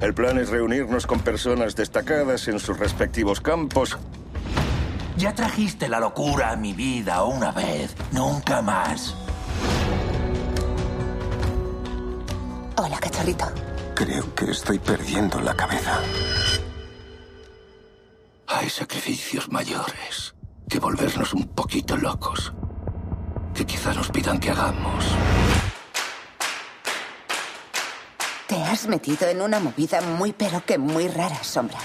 El plan es reunirnos con personas destacadas en sus respectivos campos. Ya trajiste la locura a mi vida una vez, nunca más. Hola, cachorrito. Creo que estoy perdiendo la cabeza. Hay sacrificios mayores que volvernos un poquito locos. Que quizá nos pidan que hagamos. Te has metido en una movida muy pero que muy rara, Sombra.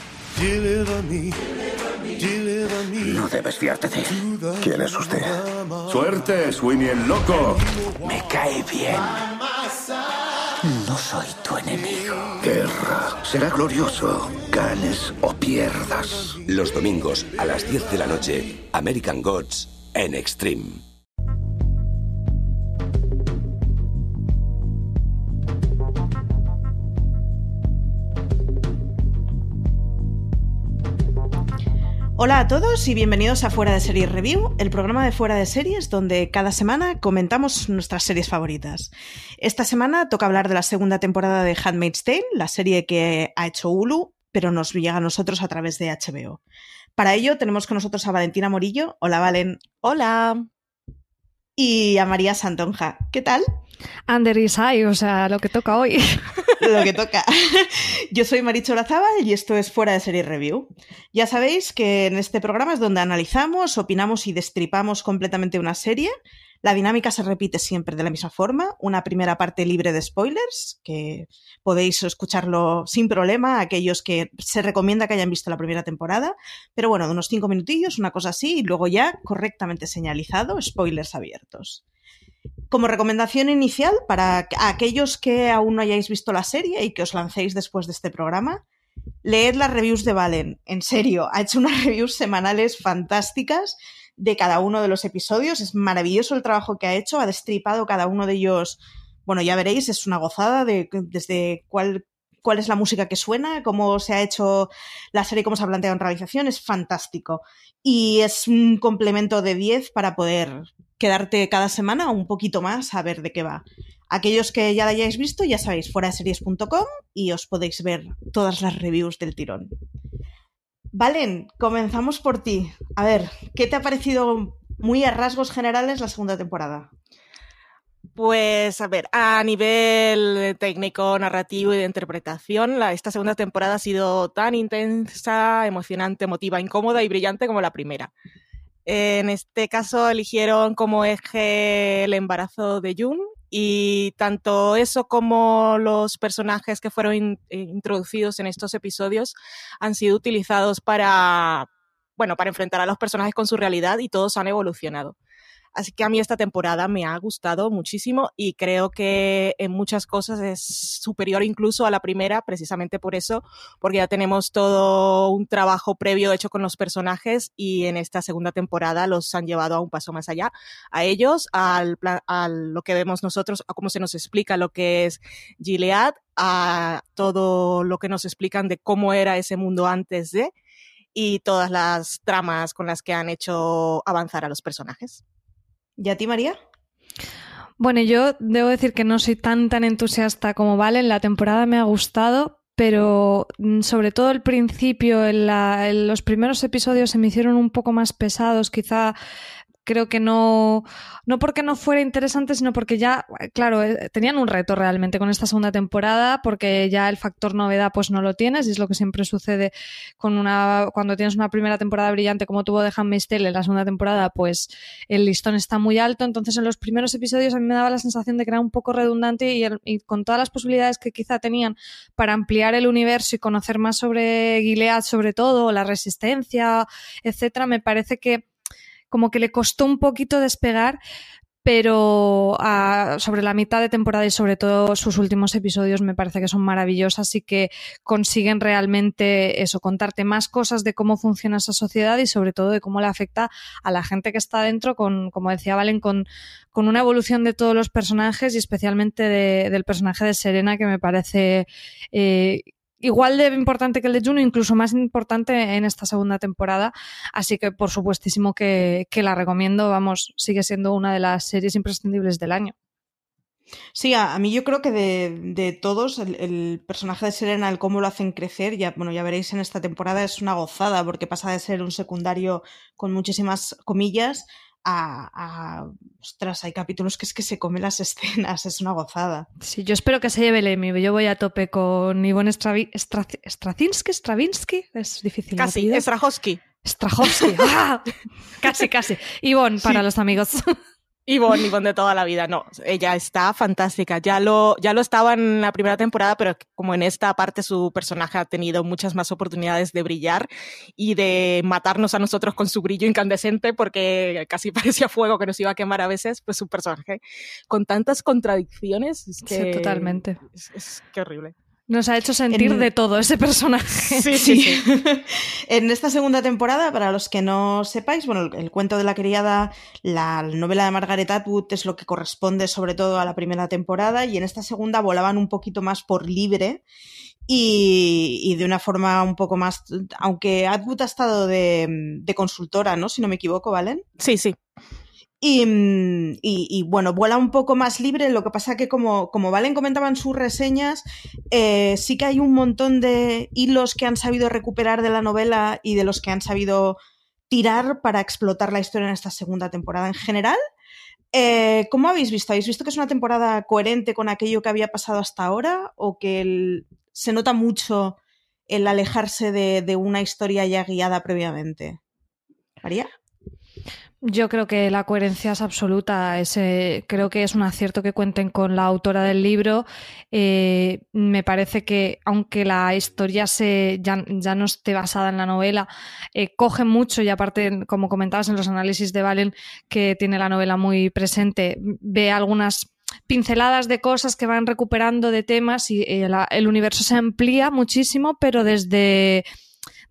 No debes fiarte de él. ¿Quién es usted? ¡Suerte, Sweeney el loco! Me cae bien. No soy tu enemigo. Guerra. Será glorioso. Ganes o pierdas. Los domingos a las 10 de la noche, American Gods en Extreme. Hola a todos y bienvenidos a Fuera de Series Review, el programa de Fuera de Series donde cada semana comentamos nuestras series favoritas. Esta semana toca hablar de la segunda temporada de Handmaid's Tale, la serie que ha hecho Hulu, pero nos llega a nosotros a través de HBO. Para ello tenemos con nosotros a Valentina Morillo. Hola, Valen. Hola. Y a María Santonja. ¿Qué tal? Under is high, o sea, lo que toca hoy. lo que toca. Yo soy Maricho Lazábal y esto es Fuera de Serie Review. Ya sabéis que en este programa es donde analizamos, opinamos y destripamos completamente una serie. La dinámica se repite siempre de la misma forma. Una primera parte libre de spoilers, que podéis escucharlo sin problema, aquellos que se recomienda que hayan visto la primera temporada. Pero bueno, de unos cinco minutillos, una cosa así, y luego ya correctamente señalizado, spoilers abiertos. Como recomendación inicial para aquellos que aún no hayáis visto la serie y que os lancéis después de este programa, leed las reviews de Valen. En serio, ha hecho unas reviews semanales fantásticas de cada uno de los episodios. Es maravilloso el trabajo que ha hecho. Ha destripado cada uno de ellos. Bueno, ya veréis, es una gozada de desde cuál, cuál es la música que suena, cómo se ha hecho la serie, cómo se ha planteado en realización. Es fantástico. Y es un complemento de 10 para poder quedarte cada semana un poquito más a ver de qué va. Aquellos que ya la hayáis visto, ya sabéis, fuera de series.com y os podéis ver todas las reviews del tirón. Valen, comenzamos por ti. A ver, ¿qué te ha parecido muy a rasgos generales la segunda temporada? Pues a ver, a nivel técnico, narrativo y de interpretación, la, esta segunda temporada ha sido tan intensa, emocionante, emotiva, incómoda y brillante como la primera. En este caso eligieron como eje el embarazo de June y tanto eso como los personajes que fueron introducidos en estos episodios han sido utilizados para, bueno, para enfrentar a los personajes con su realidad y todos han evolucionado. Así que a mí esta temporada me ha gustado muchísimo y creo que en muchas cosas es superior incluso a la primera, precisamente por eso, porque ya tenemos todo un trabajo previo hecho con los personajes y en esta segunda temporada los han llevado a un paso más allá, a ellos, al a lo que vemos nosotros, a cómo se nos explica lo que es Gilead, a todo lo que nos explican de cómo era ese mundo antes de y todas las tramas con las que han hecho avanzar a los personajes. ¿Y a ti, María? Bueno, yo debo decir que no soy tan tan entusiasta como Valen. La temporada me ha gustado, pero mm, sobre todo el principio, en, en, los primeros episodios se me hicieron un poco más pesados. Quizá creo que no, no porque no fuera interesante, sino porque ya, claro, eh, tenían un reto realmente con esta segunda temporada, porque ya el factor novedad pues no lo tienes, y es lo que siempre sucede con una, cuando tienes una primera temporada brillante como tuvo de Handmaid's Tale, en la segunda temporada pues el listón está muy alto, entonces en los primeros episodios a mí me daba la sensación de que era un poco redundante y, y con todas las posibilidades que quizá tenían para ampliar el universo y conocer más sobre Gilead sobre todo, la resistencia, etcétera, me parece que como que le costó un poquito despegar, pero ah, sobre la mitad de temporada y sobre todo sus últimos episodios me parece que son maravillosas y que consiguen realmente eso, contarte más cosas de cómo funciona esa sociedad y sobre todo de cómo le afecta a la gente que está dentro, con, como decía Valen, con, con una evolución de todos los personajes y especialmente del personaje de Serena que me parece eh, igual de importante que el de Juno, incluso más importante en esta segunda temporada. Así que, por supuestísimo, que, la recomiendo. Vamos, sigue siendo una de las series imprescindibles del año. Sí, a, mí yo creo que de, todos, el, personaje de Serena, el cómo lo hacen crecer, ya, bueno, ya veréis en esta temporada, es una gozada, porque pasa de ser un secundario con muchísimas comillas a, ostras, hay capítulos que es que se come las escenas, es una gozada. Sí, yo espero que se lleve el Emmy. Yo voy a tope con Ivonne Straczynski, Stravinsky, es difícil. Casi, Strahovski. Strahovski, ¡Ah! casi, casi. Ivonne para los amigos. Yvonne, Yvonne de toda la vida, no, ella está fantástica. Ya lo, ya lo estaba en la primera temporada, pero como en esta parte su personaje ha tenido muchas más oportunidades de brillar y de matarnos a nosotros con su brillo incandescente, porque casi parecía fuego que nos iba a quemar a veces, pues su personaje con tantas contradicciones. Es que, sí, totalmente. Es, es que horrible. Nos ha hecho sentir de todo ese personaje. Sí, sí. en esta segunda temporada, para los que no sepáis, bueno, el, cuento de la criada, la novela de Margaret Atwood es lo que corresponde sobre todo a la primera temporada y en esta segunda volaban un poquito más por libre y, y de una forma un poco más, aunque Atwood ha estado de, de consultora, ¿no? Si no me equivoco, ¿valen? Sí, sí. Mm, y, bueno, vuela un poco más libre. Lo que pasa que, como, como Valen comentaba en sus reseñas, eh, sí que hay un montón de hilos que han sabido recuperar de la novela y de los que han sabido tirar para explotar la historia en esta segunda temporada. En general, eh, ¿cómo habéis visto? ¿Habéis visto que es una temporada coherente con aquello que había pasado hasta ahora? ¿O que se nota mucho el alejarse de, de una historia ya guiada previamente? María. Yo creo que la coherencia es absoluta. Ese, creo que es un acierto que cuenten con la autora del libro. Eh, me parece que, aunque la historia se, ya, ya no esté basada en la novela, eh, coge mucho y aparte, como comentabas en los análisis de Valen, que tiene la novela muy presente, ve algunas pinceladas de cosas que van recuperando de temas y eh, el universo se amplía muchísimo, pero desde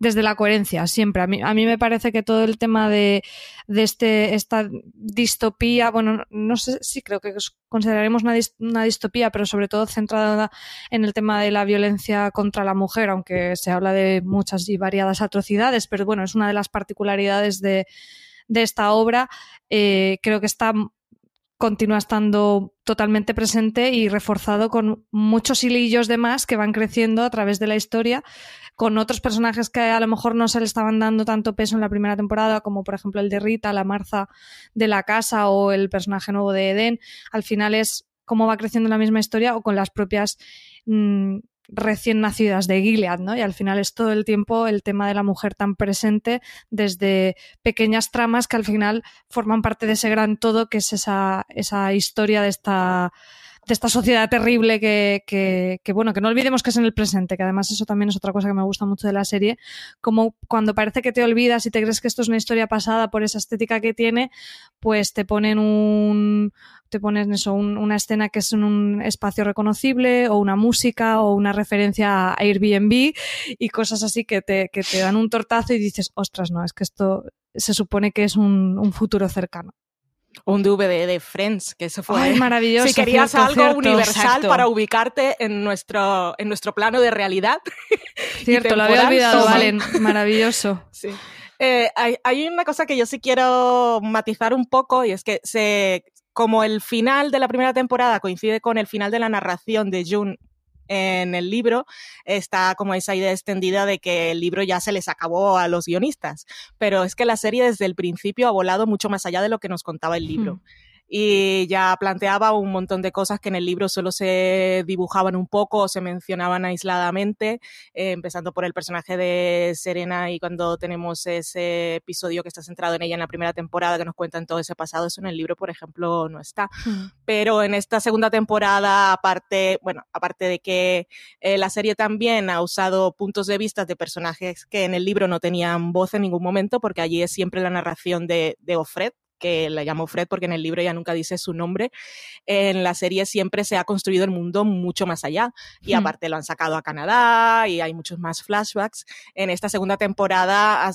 desde la coherencia, siempre. A mí, a mí me parece que todo el tema de, de este, esta distopía, bueno, no sé si creo que consideraremos una, una, distopía, pero sobre todo centrada en el tema de la violencia contra la mujer, aunque se habla de muchas y variadas atrocidades, pero bueno, es una de las particularidades de, de esta obra. Eh, creo que está continúa estando totalmente presente y reforzado con muchos hilillos de más que van creciendo a través de la historia, con otros personajes que a lo mejor no se le estaban dando tanto peso en la primera temporada, como por ejemplo el de Rita, la Marza de la casa o el personaje nuevo de Eden. Al final es cómo va creciendo la misma historia o con las propias mm, recién nacidas de Gilead, ¿no? Y al final es todo el tiempo el tema de la mujer tan presente desde pequeñas tramas que al final forman parte de ese gran todo que es esa, esa historia de esta de esta sociedad terrible que, que, bueno, que no olvidemos que es en el presente, que además eso también es otra cosa que me gusta mucho de la serie, como cuando parece que te olvidas y te crees que esto es una historia pasada por esa estética que tiene, pues te ponen un, te ponen eso, una escena que es en un espacio reconocible o una música o una referencia a Airbnb y cosas así que te, que te dan un tortazo y dices, ostras, no, es que esto se supone que es un, un futuro cercano un DVD de Friends, que eso fue Ay, maravilloso. Si querías algo universal para ubicarte en nuestro, en nuestro plano de realidad. Cierto, lo había olvidado, Valen. Maravilloso. Sí. Eh, hay, hay, una cosa que yo sí quiero matizar un poco y es que se, como el final de la primera temporada coincide con el final de la narración de June en el libro está como esa idea extendida de que el libro ya se les acabó a los guionistas, pero es que la serie desde el principio ha volado mucho más allá de lo que nos contaba el libro. Y ya planteaba un montón de cosas que en el libro solo se dibujaban un poco o se mencionaban aisladamente, eh, empezando por el personaje de Serena y cuando tenemos ese episodio que está centrado en ella en la primera temporada que nos cuentan todo ese pasado, eso en el libro, por ejemplo, no está. Hmm. Pero en esta segunda temporada, aparte, bueno, aparte de que eh, la serie también ha usado puntos de vista de personajes que en el libro no tenían voz en ningún momento, porque allí es siempre la narración de, de Offred, que la llamó Fred porque en el libro ella nunca dice su nombre, en la serie siempre se ha construido el mundo mucho más allá. Y aparte lo han sacado a Canadá y hay muchos más flashbacks. En esta segunda temporada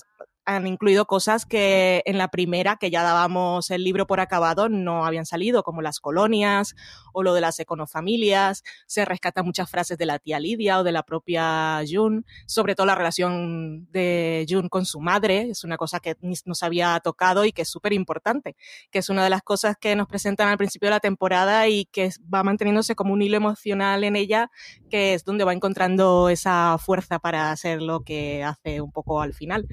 han incluido cosas que en la primera, que ya dábamos el libro por acabado, no habían salido, como las colonias o lo de las econofamilias. Se rescatan muchas frases de la tía Lidia o de la propia June, sobre todo la relación de June con su madre. Es una cosa que nos había tocado y que es súper importante, que es una de las cosas que nos presentan al principio de la temporada y que va manteniéndose como un hilo emocional en ella, que es donde va encontrando esa fuerza para hacer lo que hace un poco al final.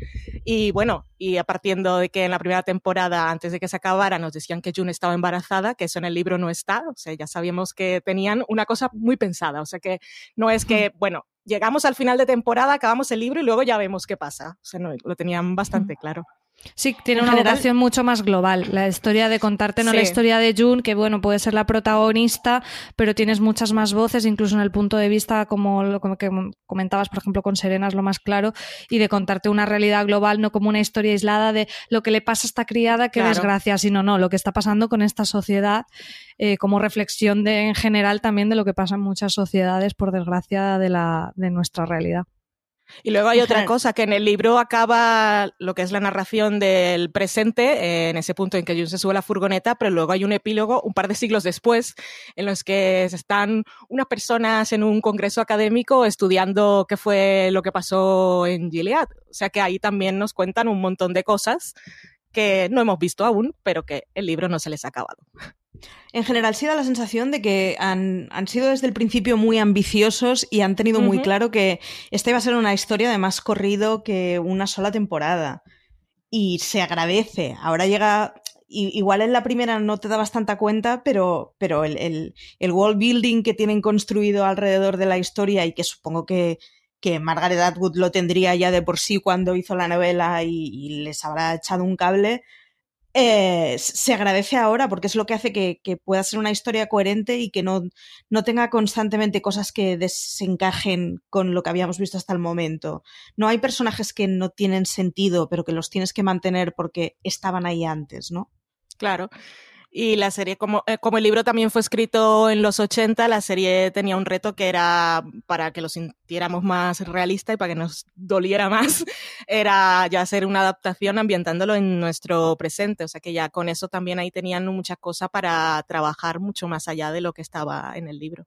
Y y bueno, y a partiendo de que en la primera temporada, antes de que se acabara, nos decían que June estaba embarazada, que eso en el libro no está, o sea, ya sabíamos que tenían una cosa muy pensada, o sea, que no es que, bueno, llegamos al final de temporada, acabamos el libro y luego ya vemos qué pasa, o sea, no, lo tenían bastante claro. Sí, tiene una vocación mucho más global. La historia de contarte, no la historia de June, que bueno, puede ser la protagonista, pero tienes muchas más voces, incluso en el punto de vista, como lo que comentabas, por ejemplo, con Serena es lo más claro, y de contarte una realidad global, no como una historia aislada de lo que le pasa a esta criada, qué desgracia, sino no, lo que está pasando con esta sociedad, eh, como reflexión de, en general también de lo que pasa en muchas sociedades, por desgracia, de, la, de nuestra realidad. Y luego hay otra cosa, que en el libro acaba lo que es la narración del presente, en ese punto en que Jun se sube a la furgoneta, pero luego hay un epílogo un par de siglos después, en los que están unas personas en un congreso académico estudiando qué fue lo que pasó en Gilead. O sea que ahí también nos cuentan un montón de cosas que no hemos visto aún, pero que el libro no se les ha acabado. En general, sí da la sensación de que han, sido desde el principio muy ambiciosos y han tenido muy claro que esta iba a ser una historia de más corrido que una sola temporada. Y se agradece. Ahora llega. Igual en la primera no te dabas tanta cuenta, pero, pero el, el, world building que tienen construido alrededor de la historia y que supongo que, que Margaret Atwood lo tendría ya de por sí cuando hizo la novela y les habrá echado un cable, eh, se agradece ahora porque es lo que hace que, pueda ser una historia coherente y que no, no, tenga constantemente cosas que desencajen con lo que habíamos visto hasta el momento. No hay personajes que no tienen sentido, pero que los tienes que mantener porque estaban ahí antes, ¿no? Claro. Y la serie, como, eh, como el libro también fue escrito en los 80, la serie tenía un reto que era para que lo sintiéramos más realista y para que nos doliera más, era ya hacer una adaptación ambientándolo en nuestro presente. O sea que ya con eso también ahí tenían mucha cosa para trabajar mucho más allá de lo que estaba en el libro.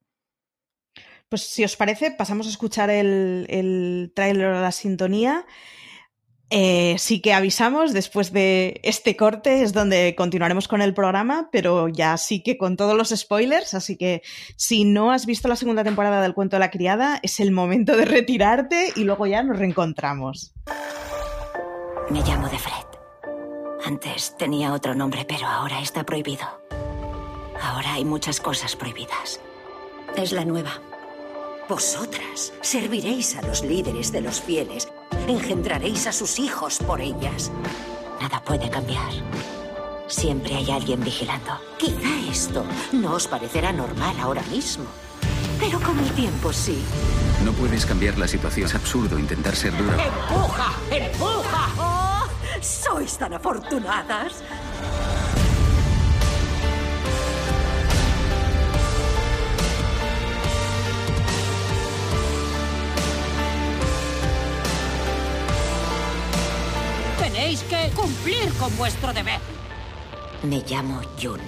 Pues si os parece, pasamos a escuchar el, el tráiler de la sintonía eh, sí que avisamos, después de este corte es donde continuaremos con el programa, pero ya sí que con todos los spoilers, así que si no has visto la segunda temporada del cuento de la criada, es el momento de retirarte y luego ya nos reencontramos. Me llamo de Fred. Antes tenía otro nombre, pero ahora está prohibido. Ahora hay muchas cosas prohibidas. Es la nueva. Vosotras serviréis a los líderes de los fieles Engendraréis a sus hijos por ellas. Nada puede cambiar. Siempre hay alguien vigilando. Quizá esto no os parecerá normal ahora mismo. Pero con el tiempo sí. No puedes cambiar la situación. Es absurdo intentar ser dura. ¡Empuja! ¡Empuja! ¡Oh! ¡Sois tan afortunadas! Tenéis que cumplir con vuestro deber. Me llamo Jun.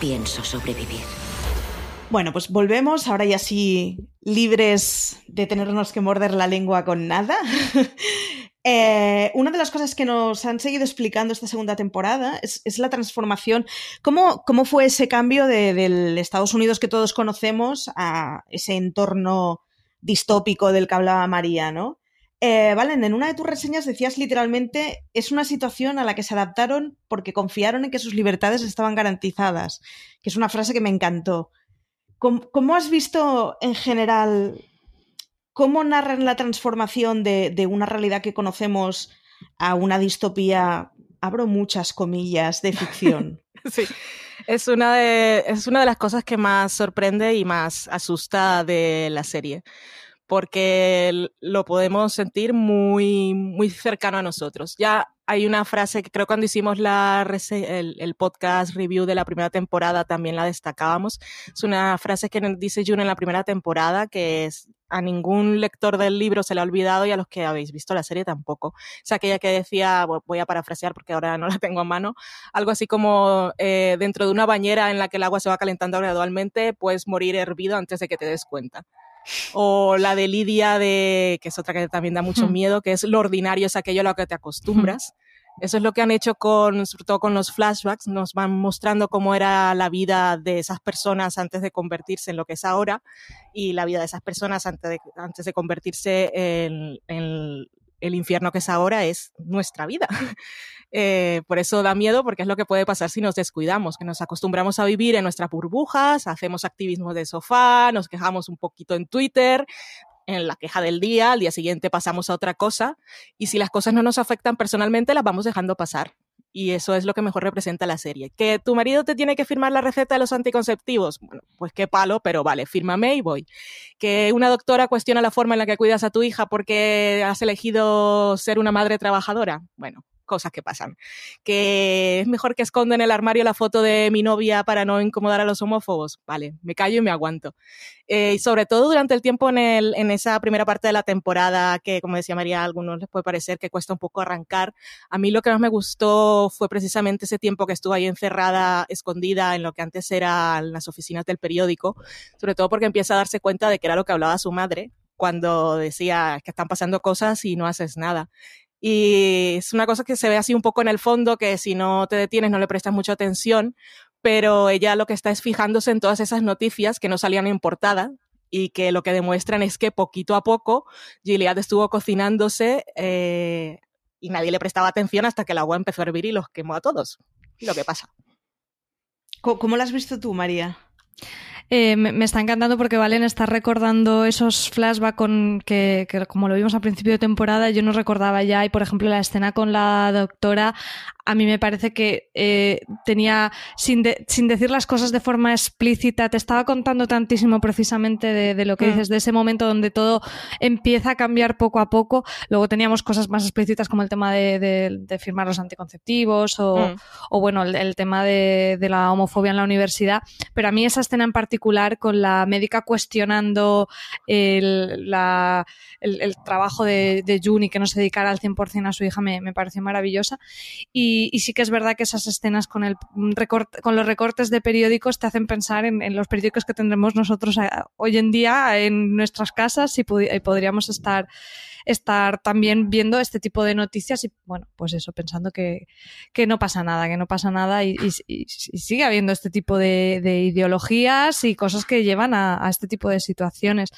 Pienso sobrevivir. Bueno, pues volvemos, ahora ya sí libres de tenernos que morder la lengua con nada. Eh, una de las cosas que nos han seguido explicando esta segunda temporada es, la transformación. ¿Cómo, ¿Cómo, fue ese cambio del Estados Unidos que todos conocemos a ese entorno distópico del que hablaba María, ¿no? Eh, Valen, en una de tus reseñas decías literalmente, es una situación a la que se adaptaron porque confiaron en que sus libertades estaban garantizadas, que es una frase que me encantó. ¿Cómo, has visto en general, cómo narran la transformación de, de, una realidad que conocemos a una distopía, abro muchas comillas, de ficción? sí, es una de, es una de las cosas que más sorprende y más asusta de la serie porque lo podemos sentir muy, muy cercano a nosotros. Ya hay una frase que creo cuando hicimos la el, podcast review de la primera temporada también la destacábamos. Es una frase que dice June en la primera temporada que es a ningún lector del libro se le ha olvidado y a los que habéis visto la serie tampoco. Es aquella que decía, voy a parafrasear porque ahora no la tengo a mano, algo así como eh, dentro de una bañera en la que el agua se va calentando gradualmente, puedes morir hervido antes de que te des cuenta. O la de Lidia, de, que es otra que también da mucho miedo, que es lo ordinario es aquello a lo que te acostumbras. Eso es lo que han hecho con, sobre todo con los flashbacks, nos van mostrando cómo era la vida de esas personas antes de convertirse en lo que es ahora y la vida de esas personas antes de, antes de convertirse en, en el infierno que es ahora es nuestra vida. Eh, por eso da miedo, porque es lo que puede pasar si nos descuidamos, que nos acostumbramos a vivir en nuestras burbujas, hacemos activismo de sofá, nos quejamos un poquito en Twitter, en la queja del día, al día siguiente pasamos a otra cosa, y si las cosas no nos afectan personalmente, las vamos dejando pasar. Y eso es lo que mejor representa la serie. Que tu marido te tiene que firmar la receta de los anticonceptivos. Bueno, pues qué palo, pero vale, fírmame y voy. Que una doctora cuestiona la forma en la que cuidas a tu hija porque has elegido ser una madre trabajadora. Bueno, cosas que pasan. Que es mejor que esconda en el armario la foto de mi novia para no incomodar a los homófobos. Vale, me callo y me aguanto. Eh, y sobre todo durante el tiempo en, el, en esa primera parte de la temporada, que como decía María, a algunos les puede parecer que cuesta un poco arrancar. A mí lo que más me gustó fue precisamente ese tiempo que estuve ahí encerrada, escondida en lo que antes eran las oficinas del periódico, sobre todo porque empieza a darse cuenta de que era lo que hablaba su madre, cuando decía que están pasando cosas y no haces nada. Y es una cosa que se ve así un poco en el fondo, que si no te detienes no le prestas mucha atención, pero ella lo que está es fijándose en todas esas noticias que no salían en portada y que lo que demuestran es que poquito a poco Gilead estuvo cocinándose eh, y nadie le prestaba atención hasta que el agua empezó a hervir y los quemó a todos. Y lo que pasa. ¿Cómo, lo has visto tú, María? Eh, me, está encantando porque Valen está recordando esos flashbacks con que, como lo vimos al principio de temporada, yo no recordaba ya. Y por ejemplo, la escena con la doctora a mí me parece que eh, tenía, sin, sin, decir las cosas de forma explícita, te estaba contando tantísimo precisamente de, lo que mm. dices, de ese momento donde todo empieza a cambiar poco a poco. Luego teníamos cosas más explícitas como el tema de, firmar los anticonceptivos o, mm. o bueno, el, tema de, la homofobia en la universidad. Pero a mí esa escena en particular con la médica cuestionando el, el, trabajo de, de Juni que no se dedicara al 100% a su hija me, pareció maravillosa. Y y, sí que es verdad que esas escenas con, el con los recortes de periódicos te hacen pensar en, los periódicos que tendremos nosotros eh, hoy en día en nuestras casas y, podríamos estar estar también viendo este tipo de noticias y bueno, pues eso, pensando que, no pasa nada, que no pasa nada y, sigue habiendo este tipo de, ideologías y cosas que llevan a, a este tipo de situaciones.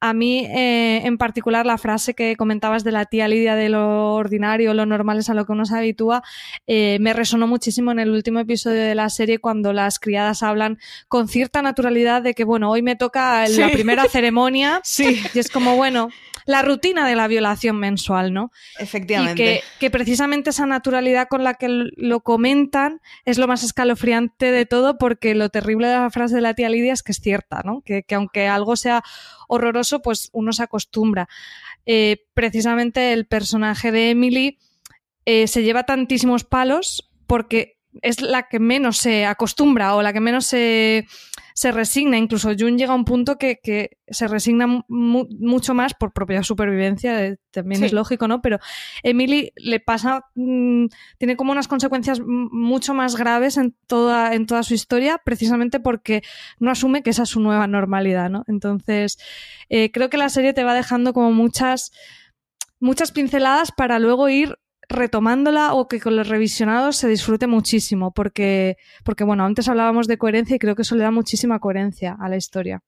A mí, eh, en particular, la frase que comentabas de la tía Lidia de lo ordinario, lo normal es a lo que uno se habitúa, eh, me resonó muchísimo en el último episodio de la serie cuando las criadas hablan con cierta naturalidad de que, bueno, hoy me toca la primera ceremonia. Sí. Y es como, bueno, la rutina de la violación mensual, ¿no? Efectivamente. Y que, precisamente esa naturalidad con la que lo comentan es lo más escalofriante de todo, porque lo terrible de la frase de la tía Lidia es que es cierta, ¿no? Que, aunque algo sea horroroso, pues uno se acostumbra. Eh, precisamente el personaje de Emily eh, se lleva tantísimos palos porque es la que menos se acostumbra o la que menos se se resigna. Incluso Jun llega a un punto que, se resigna mucho más por propia supervivencia, eh, también es lógico, ¿no? Pero Emily le pasa, mm, tiene como unas consecuencias mucho más graves en toda, en toda su historia, precisamente porque no asume que esa es su nueva normalidad, ¿no? Entonces, eh, creo que la serie te va dejando como muchas muchas pinceladas para luego ir retomándola o que con los revisionados se disfrute muchísimo, porque, porque bueno, antes hablábamos de coherencia y creo que eso le da muchísima coherencia a la historia.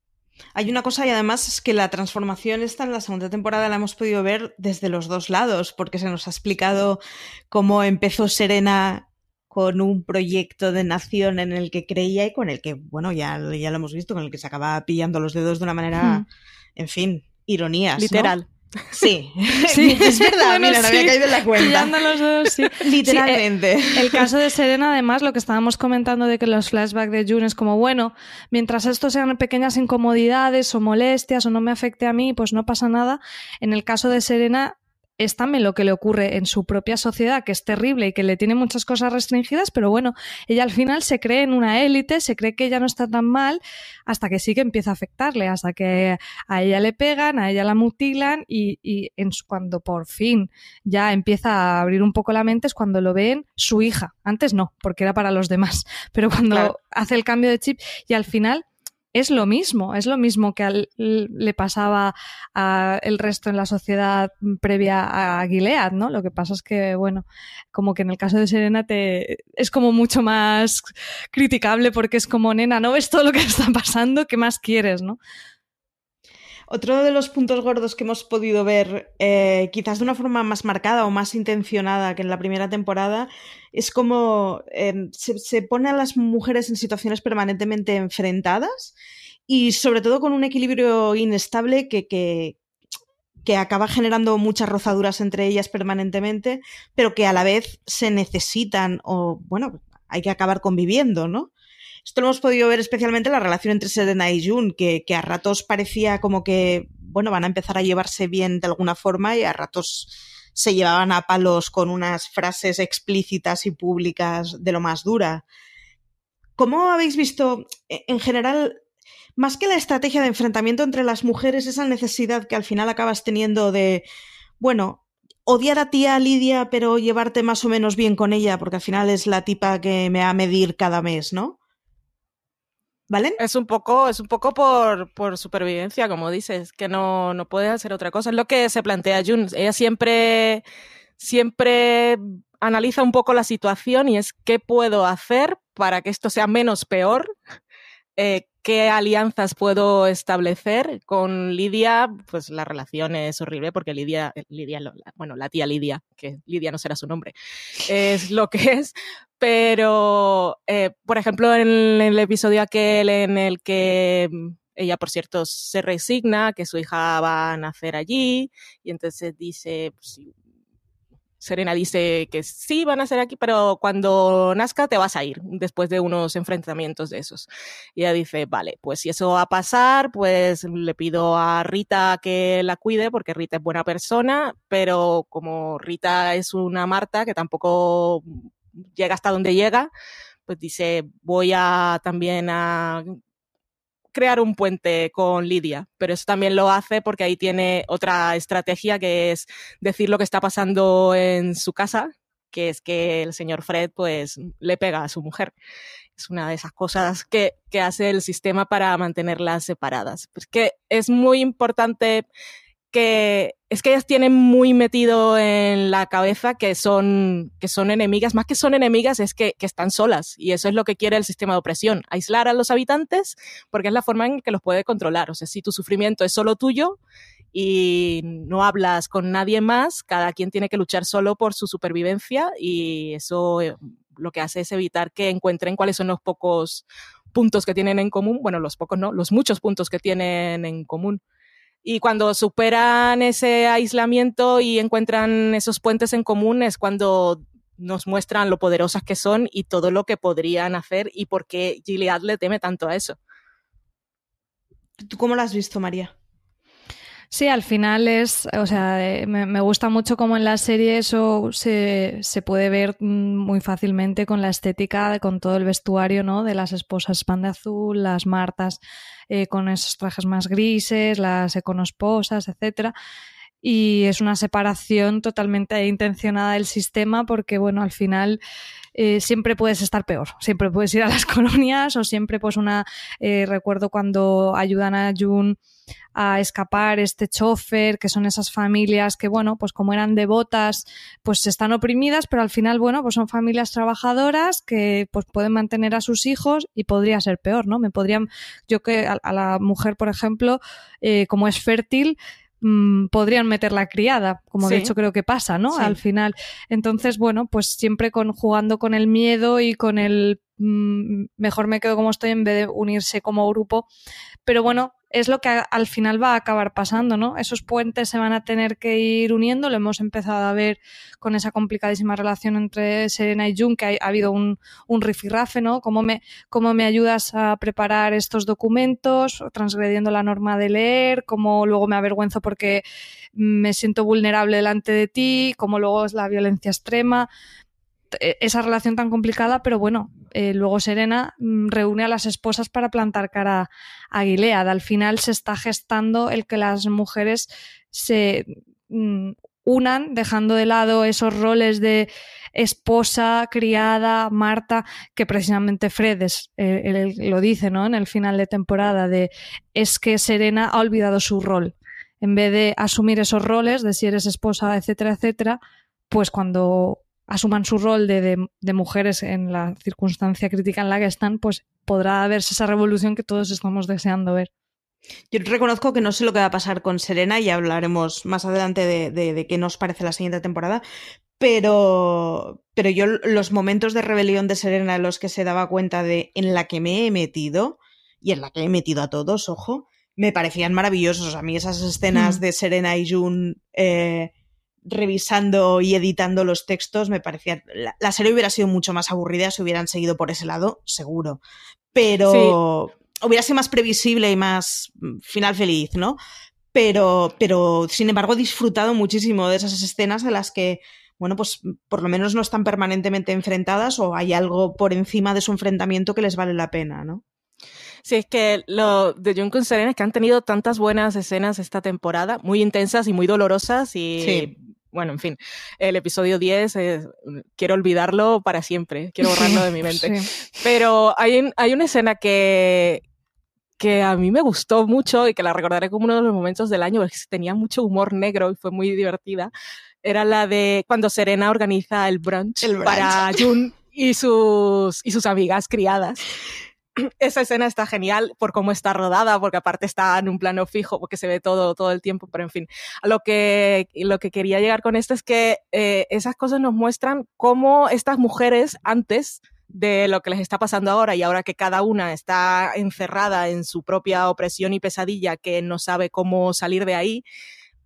Hay una cosa y además es que la transformación esta en la segunda temporada la hemos podido ver desde los dos lados, porque se nos ha explicado cómo empezó Serena con un proyecto de nación en el que creía y con el que, bueno, ya, ya lo hemos visto, con el que se acaba pillando los dedos de una manera, en fin, ironías. Literal. Sí, sí. es verdad, Bueno, mira, no había caído en la cuenta. Pillando los dedos, sí. Literalmente. Sí, eh, el caso de Serena, además, lo que estábamos comentando de que los flashbacks de June es como, bueno, mientras esto sean pequeñas incomodidades o molestias o no me afecte a mí, pues no pasa nada. En el caso de Serena, es también lo que le ocurre en su propia sociedad, que es terrible y que le tiene muchas cosas restringidas, pero bueno, ella al final se cree en una élite, se cree que ella no está tan mal, hasta que sí que empieza a afectarle, hasta que a ella le pegan, a ella la mutilan y, y en su- cuando por fin ya empieza a abrir un poco la mente es cuando lo ven su hija. Antes no, porque era para los demás, pero cuando Claro. hace el cambio de chip y al final es lo mismo, es lo mismo que al- le pasaba al resto en la sociedad previa a Gilead, ¿no? Lo que pasa es que, bueno, como que en el caso de Serena te, es como mucho más criticable porque es como, nena, ¿no ves todo lo que está pasando? ¿Qué más quieres, no? Otro de los puntos gordos que hemos podido ver, eh, quizás de una forma más marcada o más intencionada que en la primera temporada, es como eh, se, se pone a las mujeres en situaciones permanentemente enfrentadas y sobre todo con un equilibrio inestable que, que, que acaba generando muchas rozaduras entre ellas permanentemente, pero que a la vez se necesitan o, bueno, hay que acabar conviviendo, ¿no? Esto lo hemos podido ver especialmente en la relación entre Serena y Jun, que, que a ratos parecía como que, bueno, van a empezar a llevarse bien de alguna forma y a ratos se llevaban a palos con unas frases explícitas y públicas de lo más dura. ¿Cómo habéis visto, e- en general, más que la estrategia de enfrentamiento entre las mujeres, esa necesidad que al final acabas teniendo de, bueno, odiar a tía Lidia, pero llevarte más o menos bien con ella, porque al final es la tipa que me va a medir cada mes, ¿no? Es un poco, es un poco por, por supervivencia, como dices, que no, no puedes hacer otra cosa. Es lo que se plantea Jun. Ella siempre, siempre analiza un poco la situación y es qué puedo hacer para que esto sea menos peor. Eh, qué alianzas puedo establecer con Lidia, pues la relación es horrible porque Lidia, eh, Lidia, bueno, la tía Lidia, que Lidia no será su nombre, es lo que es, pero eh, por ejemplo en el episodio aquel en el que mm, ella, por cierto, se resigna que su hija va a nacer allí y entonces dice, pues, Serena dice que sí van a ser aquí, pero cuando nazca te vas a ir después de unos enfrentamientos de esos. Y ella dice, vale, pues si eso va a pasar, pues le pido a Rita que la cuide porque Rita es buena persona, pero como Rita es una Marta que tampoco llega hasta donde llega, pues dice, voy a también a crear un puente con Lidia, pero eso también lo hace porque ahí tiene otra estrategia que es decir lo que está pasando en su casa, que es que el señor Fred pues le pega a su mujer. Es una de esas cosas que, que hace el sistema para mantenerlas separadas. Pues que es muy importante que es que ellas tienen muy metido en la cabeza que son, que son enemigas, más que son enemigas es que, que, están solas y eso es lo que quiere el sistema de opresión, aislar a los habitantes porque es la forma en que los puede controlar. O sea, si tu sufrimiento es solo tuyo y no hablas con nadie más, cada quien tiene que luchar solo por su supervivencia y eso eh, lo que hace es evitar que encuentren cuáles son los pocos puntos que tienen en común, bueno, los pocos no, los muchos puntos que tienen en común. Y cuando superan ese aislamiento y encuentran esos puentes en común es cuando nos muestran lo poderosas que son y todo lo que podrían hacer y por qué Gilead le teme tanto a eso. ¿Tú cómo lo has visto, María? Sí, al final es, o sea, me, me, gusta mucho cómo en la serie eso se, se, puede ver muy fácilmente con la estética, con todo el vestuario, ¿no? De las esposas pan de azul, las martas eh, con esos trajes más grises, las econosposas, etcétera. Y es una separación totalmente intencionada del sistema porque, bueno, al final eh, siempre puedes estar peor. Siempre puedes ir a las colonias o siempre, pues, una. Eh, recuerdo cuando ayudan a June a escapar este chofer, que son esas familias que, bueno, pues como eran devotas, pues están oprimidas, pero al final, bueno, pues son familias trabajadoras que pues pueden mantener a sus hijos y podría ser peor, ¿no? Me podrían, yo que a, a la mujer, por ejemplo, eh, como es fértil, mmm, podrían meter la criada, como sí. de hecho creo que pasa, ¿no? Sí. Al final. Entonces, bueno, pues siempre con, jugando con el miedo y con el mmm, mejor me quedo como estoy en vez de unirse como grupo. Pero bueno, es lo que al final va a acabar pasando, ¿no? Esos puentes se van a tener que ir uniendo, lo hemos empezado a ver con esa complicadísima relación entre Serena y Jun, que ha, habido un, un rifirrafe, ¿no? ¿Cómo me, ¿Cómo me ayudas a preparar estos documentos, transgrediendo la norma de leer? ¿Cómo luego me avergüenzo porque me siento vulnerable delante de ti? ¿Cómo luego es la violencia extrema? E, esa relación tan complicada, pero bueno, eh, luego Serena mm, reúne a las esposas para plantar cara a Gilead. Al final se está gestando el que las mujeres se mm, unan, dejando de lado esos roles de esposa, criada, Marta, que precisamente Fred eh, lo dice ¿no? en el final de temporada, de es que Serena ha olvidado su rol. En vez de asumir esos roles de si eres esposa, etcétera, etcétera, pues cuando asuman su rol de, mujeres en la circunstancia crítica en la que están, pues podrá verse esa revolución que todos estamos deseando ver. Yo reconozco que no sé lo que va a pasar con Serena y hablaremos más adelante de, qué nos parece la siguiente temporada, pero, pero yo los momentos de rebelión de Serena en los que se daba cuenta de en la que me he metido y en la que he metido a todos, ojo, me parecían maravillosos. A mí esas escenas mm. de Serena y June eh, revisando y editando los textos, me parecía. La, serie hubiera sido mucho más aburrida si hubieran seguido por ese lado, seguro. Pero hubiera sido más previsible y más mm, final feliz, ¿no? Pero, pero, sin embargo, he disfrutado muchísimo de esas escenas en las que, bueno, pues por lo menos no están permanentemente enfrentadas o hay algo por encima de su enfrentamiento que les vale la pena, ¿no? Sí, es que lo de Jun con Serena es que han tenido tantas buenas escenas esta temporada, muy intensas y muy dolorosas y bueno, en fin, el episodio 10, eh, quiero olvidarlo para siempre, quiero borrarlo de mi mente. Pero hay, hay una escena que, que a mí me gustó mucho y que la recordaré como uno de los momentos del año, porque tenía mucho humor negro y fue muy divertida. Era la de cuando Serena organiza el brunch, el brunch. para Jun y sus, y sus amigas criadas. esa escena está genial por cómo está rodada, porque aparte está en un plano fijo, porque se ve todo, todo el tiempo, pero en fin, lo que, lo que quería llegar con esto es que eh, esas cosas nos muestran cómo estas mujeres antes de lo que les está pasando ahora y ahora que cada una está encerrada en su propia opresión y pesadilla que no sabe cómo salir de ahí,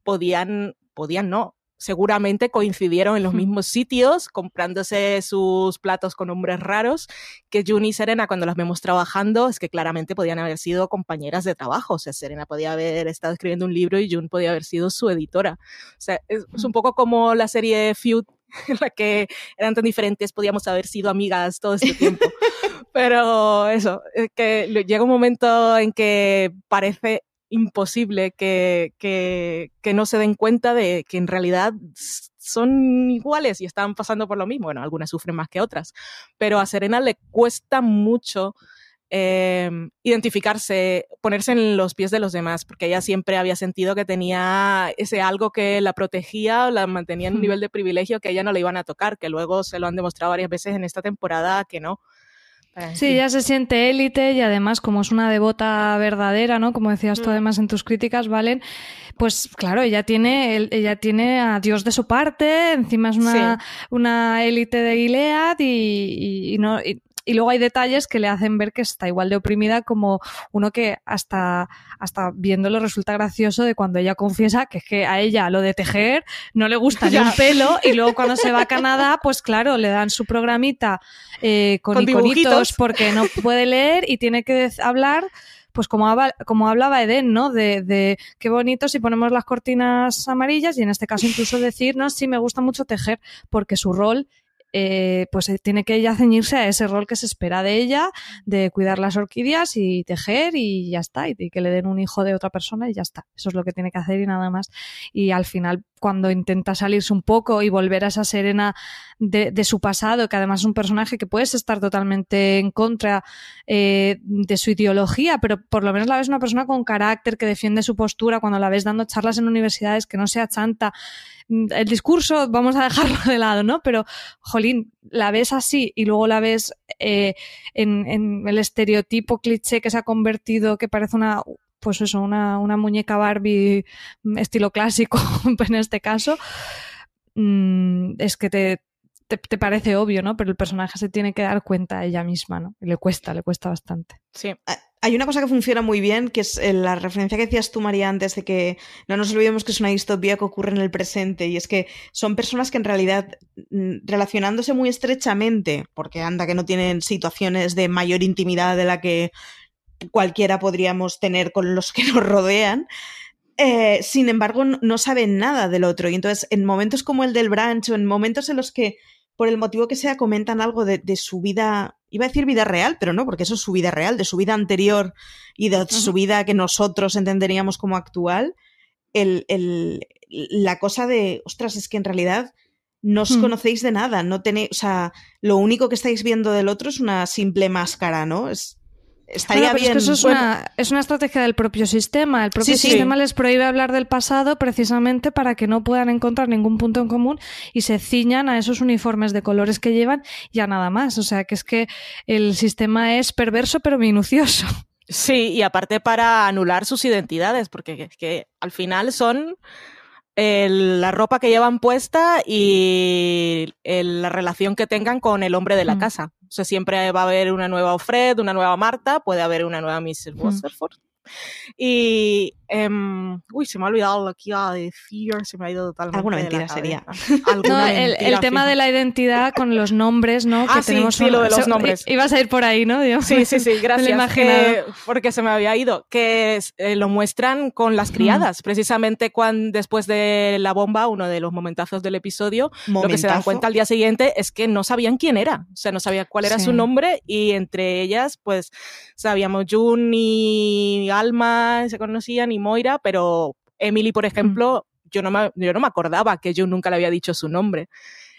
podían, podían no, seguramente coincidieron en los mismos sitios, comprándose sus platos con nombres raros, que June y Serena cuando las vemos trabajando, es que claramente podían haber sido compañeras de trabajo. O sea, Serena podía haber estado escribiendo un libro y June podía haber sido su editora. O sea, es, un poco como la serie Feud, en la que eran tan diferentes, podíamos haber sido amigas todo este tiempo. Pero eso, que llega un momento en que parece imposible que, que, que, no se den cuenta de que en realidad son iguales y están pasando por lo mismo. Bueno, algunas sufren más que otras, pero a Serena le cuesta mucho eh, identificarse, ponerse en los pies de los demás, porque ella siempre había sentido que tenía ese algo que la protegía, la mantenía en un nivel de privilegio que ella no le iban a tocar, que luego se lo han demostrado varias veces en esta temporada que no. Sí, ella se siente élite y además como es una devota verdadera, ¿no? Como decías tú mm. además en tus críticas, Valen, pues claro, ella tiene, ella tiene a Dios de su parte, encima es una, una élite de Gilead y, y, no, y luego hay detalles que le hacen ver que está igual de oprimida como uno que hasta, hasta viéndolo resulta gracioso de cuando ella confiesa que es que a ella lo de tejer no le gusta ni un pelo y luego cuando se va a Canadá, pues claro, le dan su programita eh, con, iconitos porque no puede leer y tiene que hablar pues como, como hablaba Eden, ¿no? De, de, qué bonito si ponemos las cortinas amarillas y en este caso incluso decir, no, sí, me gusta mucho tejer, porque su rol eh, pues eh, tiene que ella ceñirse a ese rol que se espera de ella, de cuidar las orquídeas y tejer y ya está, y que le den un hijo de otra persona y ya está. Eso es lo que tiene que hacer y nada más. Y al final, cuando intenta salirse un poco y volver a esa serena de, su pasado, que además es un personaje que puedes estar totalmente en contra eh, de su ideología, pero por lo menos la ves una persona con carácter, que defiende su postura, cuando la ves dando charlas en universidades, que no sea chanta, Mm, el discurso vamos a dejarlo de lado, ¿no? Pero, jolín, la ves así y luego la ves eh, en, el estereotipo cliché que se ha convertido, que parece una, pues eso, una, una muñeca Barbie mm, estilo clásico en este caso, mm, es que te, te, parece obvio, ¿no? Pero el personaje se tiene que dar cuenta ella misma, ¿no? Y le cuesta, le cuesta bastante. Sí. hay una cosa que funciona muy bien, que es eh, la referencia que decías tú, María, antes de que no nos olvidemos que es una distopía que ocurre en el presente, y es que son personas que en realidad, mm, relacionándose muy estrechamente, porque anda que no tienen situaciones de mayor intimidad de la que cualquiera podríamos tener con los que nos rodean, eh, sin embargo, no saben nada del otro. Y entonces, en momentos como el del branch o en momentos en los que por el motivo que sea, comentan algo de, su vida, iba a decir vida real, pero no, porque eso es su vida real, de su vida anterior y de su vida que nosotros entenderíamos como actual, el, el, la cosa de, ostras, es que en realidad no os hmm. conocéis de nada, no tenéis, o sea, lo único que estáis viendo del otro es una simple máscara, ¿no? Es, estaría bien. Es que eso es, una, es, una, estrategia del propio sistema. El propio sistema les prohíbe hablar del pasado precisamente para que no puedan encontrar ningún punto en común y se ciñan a esos uniformes de colores que llevan y a nada más. O sea, que es que el sistema es perverso pero minucioso. Sí, y aparte para anular sus identidades, porque que al final son la ropa que llevan puesta y la relación que tengan con el hombre de la mm. casa. O sea, siempre va a haber una nueva Fred, una nueva Marta, puede haber una nueva Mrs. Waterford. Y Em, uy, se me ha olvidado lo que iba a decir, se me ha ido totalmente. Alguna mentira sería. no, el, tema de la identidad con los nombres, ¿no? Ah, que tenemos sí, lo de los nombres. Ibas a ir por ahí, ¿no? Sí, sí, sí, gracias. porque se me había ido. Que eh, lo muestran con las criadas, precisamente cuando después de la bomba, uno de los momentazos del episodio, lo que se dan cuenta al día siguiente es que no sabían quién era. O sea, no sabían cuál era su nombre y entre ellas, pues, sabíamos Jun y Alma, se conocían y Moira, pero Emily, por ejemplo, yo, no me, yo no me acordaba que yo nunca le había dicho su nombre.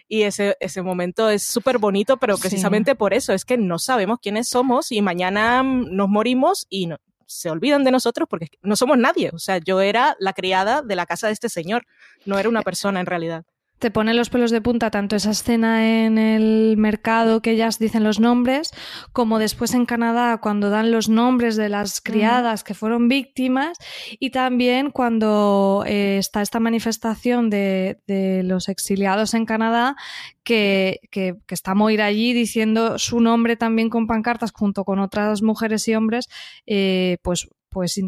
Y ese, ese momento es súper bonito, pero precisamente por eso, es que no sabemos quiénes somos y mañana nos morimos y se olvidan de nosotros porque no somos nadie. O sea, yo era la criada de la casa de este señor, no era una persona en realidad te pone los pelos de punta tanto esa escena en el mercado que ellas dicen los nombres, como después en Canadá cuando dan los nombres de las criadas que fueron víctimas y también cuando eh, está esta manifestación de, los exiliados en Canadá que, que, que, está Moira allí diciendo su nombre también con pancartas junto con otras mujeres y hombres, eh, pues pues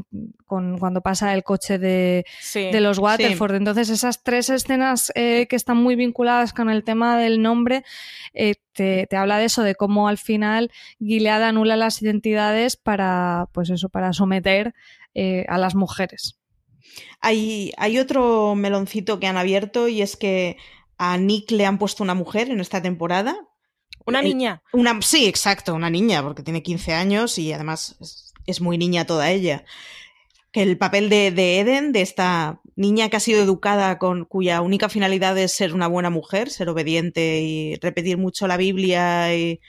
con, cuando pasa el coche de, los Waterford. Entonces, esas tres escenas eh, que están muy vinculadas con el tema del nombre, eh, te, habla de eso, de cómo al final Gilead anula las identidades para, pues eso, para someter eh, a las mujeres. Hay, hay otro meloncito que han abierto y es que a Nick le han puesto una mujer en esta temporada. ¿Una niña? Una, sí, exacto, una niña, porque tiene 15 años y además es muy niña toda ella. Que el papel de, Eden, de esta niña que ha sido educada con cuya única finalidad es ser una buena mujer, ser obediente y repetir mucho la Biblia y,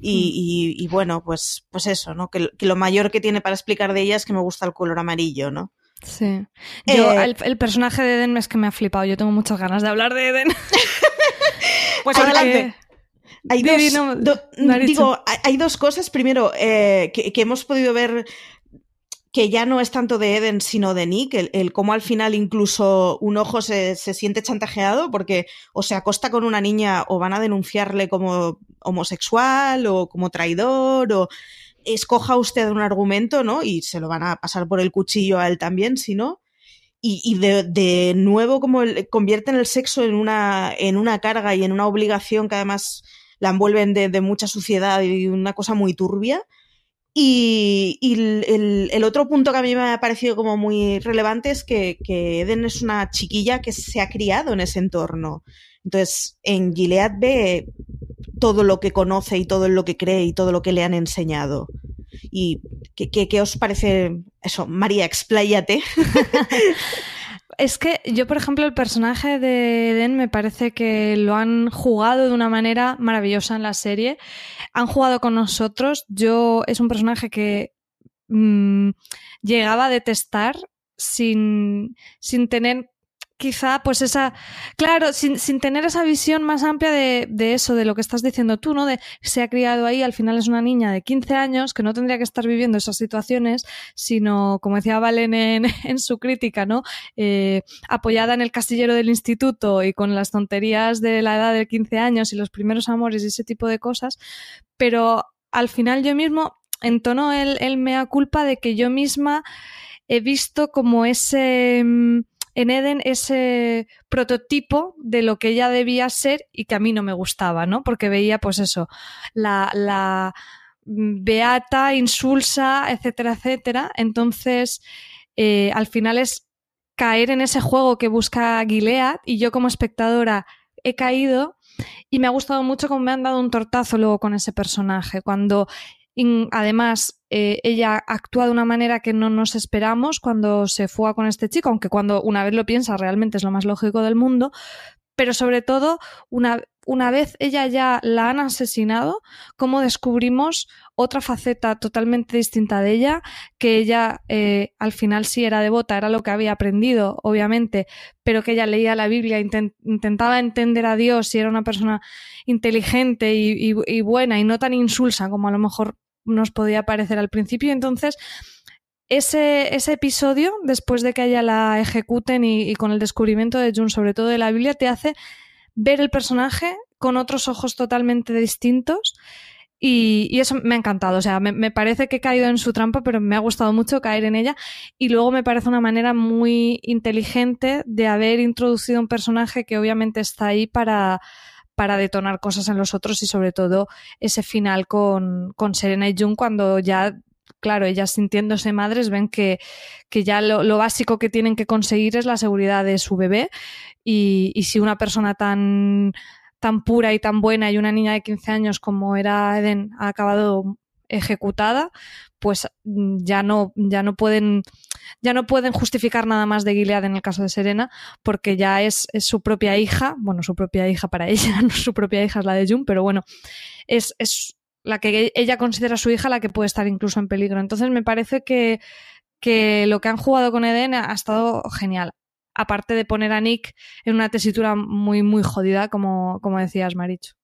y, hmm. bueno, pues, pues eso, ¿no? Que, lo mayor que tiene para explicar de ella es que me gusta el color amarillo, ¿no? Sí. Yo, eh, el, personaje de Eden es que me ha flipado. Yo tengo muchas ganas de hablar de Eden. pues adelante. Hay dos, digo, hay dos cosas. Primero, eh, que, hemos podido ver que ya no es tanto de Eden, sino de Nick, el, cómo al final incluso un ojo se, siente chantajeado porque o se acosta con una niña o van a denunciarle como homosexual o como traidor o escoja usted un argumento, ¿no? Y se lo van a pasar por el cuchillo a él también, si no. Y, de, de, nuevo como convierten el sexo en una, en una carga y en una obligación que además la envuelven de, mucha suciedad y una cosa muy turbia. Y, el, otro punto que a mí me ha parecido como muy relevante es que, Eden es una chiquilla que se ha criado en ese entorno. Entonces, en Gilead ve todo lo que conoce y todo lo que cree y todo lo que le han enseñado. ¿Y qué, qué os parece eso? María, expláyate. Es que yo, por ejemplo, el personaje de Eden me parece que lo han jugado de una manera maravillosa en la serie. Han jugado con nosotros. Yo es un personaje que mm, llegaba a detestar sin, sin tener quizá pues esa, claro, sin, sin, tener esa visión más amplia de, de, eso, de lo que estás diciendo tú, ¿no? De se ha criado ahí, al final es una niña de 15 años que no tendría que estar viviendo esas situaciones, sino, como decía Valen en, en su crítica, ¿no? Eh, apoyada en el castillero del instituto y con las tonterías de la edad de 15 años y los primeros amores y ese tipo de cosas, pero al final yo mismo entonó el, el mea culpa de que yo misma he visto como ese mm, en Eden ese prototipo de lo que ella debía ser y que a mí no me gustaba, ¿no? Porque veía, pues eso, la, beata, insulsa, etcétera, etcétera. Entonces, eh, al final es caer en ese juego que busca Gilead y yo como espectadora he caído y me ha gustado mucho cómo me han dado un tortazo luego con ese personaje, cuando además eh, ella actúa de una manera que no nos esperamos cuando se fuga con este chico, aunque cuando una vez lo piensa realmente es lo más lógico del mundo, pero sobre todo una, una vez ella ya la han asesinado, cómo descubrimos otra faceta totalmente distinta de ella, que ella eh, al final sí era devota, era lo que había aprendido, obviamente, pero que ella leía la Biblia, intentaba entender a Dios y era una persona inteligente y, buena y no tan insulsa como a lo mejor nos podía parecer al principio. Entonces, ese, ese, episodio, después de que ella la ejecuten y, con el descubrimiento de June, sobre todo de la Biblia, te hace ver el personaje con otros ojos totalmente distintos. Y, y eso me ha encantado. O sea, me, me, parece que he caído en su trampa, pero me ha gustado mucho caer en ella. Y luego me parece una manera muy inteligente de haber introducido un personaje que obviamente está ahí para, para detonar cosas en los otros y sobre todo ese final con, con Serena y Jung cuando ya claro, ellas sintiéndose madres ven que, que ya lo, lo, básico que tienen que conseguir es la seguridad de su bebé. Y, y, si una persona tan, tan pura y tan buena y una niña de 15 años como era Eden ha acabado ejecutada, pues ya no, ya no pueden, ya no pueden justificar nada más de Gilead en el caso de Serena, porque ya es, es su propia hija, bueno, su propia hija para ella, no su propia hija es la de June, pero bueno, es, es la que ella considera su hija la que puede estar incluso en peligro. Entonces me parece que, que lo que han jugado con Eden ha estado genial. Aparte de poner a Nick en una tesitura muy, muy jodida, como, como decías, Maricho.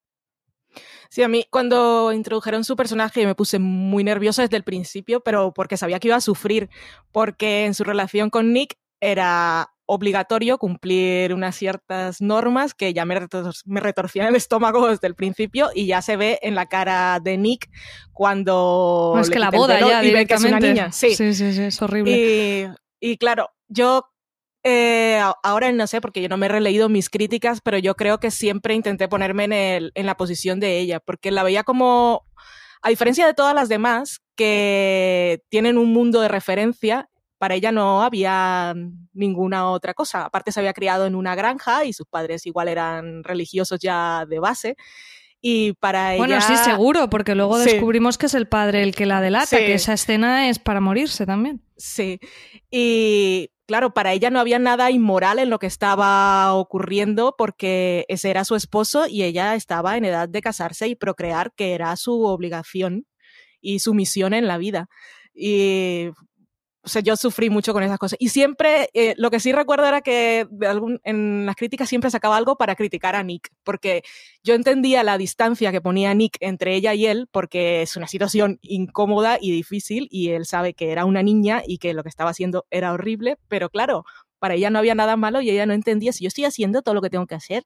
Sí, a mí cuando introdujeron su personaje me puse muy nerviosa desde el principio, pero porque sabía que iba a sufrir, porque en su relación con Nick era obligatorio cumplir unas ciertas normas que ya me, retor me, retorcían el estómago desde el principio y ya se ve en la cara de Nick cuando... No, es que la boda ya y ve que es una niña. Sí, sí, sí, sí es horrible. Y, y claro, yo eh, ahora no sé, porque yo no me he releído mis críticas, pero yo creo que siempre intenté ponerme en, el, en la posición de ella, porque la veía como, a diferencia de todas las demás, que tienen un mundo de referencia, para ella no había ninguna otra cosa. Aparte se había criado en una granja y sus padres igual eran religiosos ya de base. Y para bueno, ella... sí, seguro, porque luego sí. descubrimos que es el padre el que la delata, sí. que esa escena es para morirse también. Sí. Y claro, para ella no había nada inmoral en lo que estaba ocurriendo porque ese era su esposo y ella estaba en edad de casarse y procrear, que era su obligación y su misión en la vida. Y o sea, yo sufrí mucho con esas cosas. Y siempre, eh, lo que sí recuerdo era que en las críticas siempre sacaba algo para criticar a Nick, porque yo entendía la distancia que ponía Nick entre ella y él, porque es una situación incómoda y difícil, y él sabe que era una niña y que lo que estaba haciendo era horrible, pero claro, para ella no había nada malo y ella no entendía si yo estoy haciendo todo lo que tengo que hacer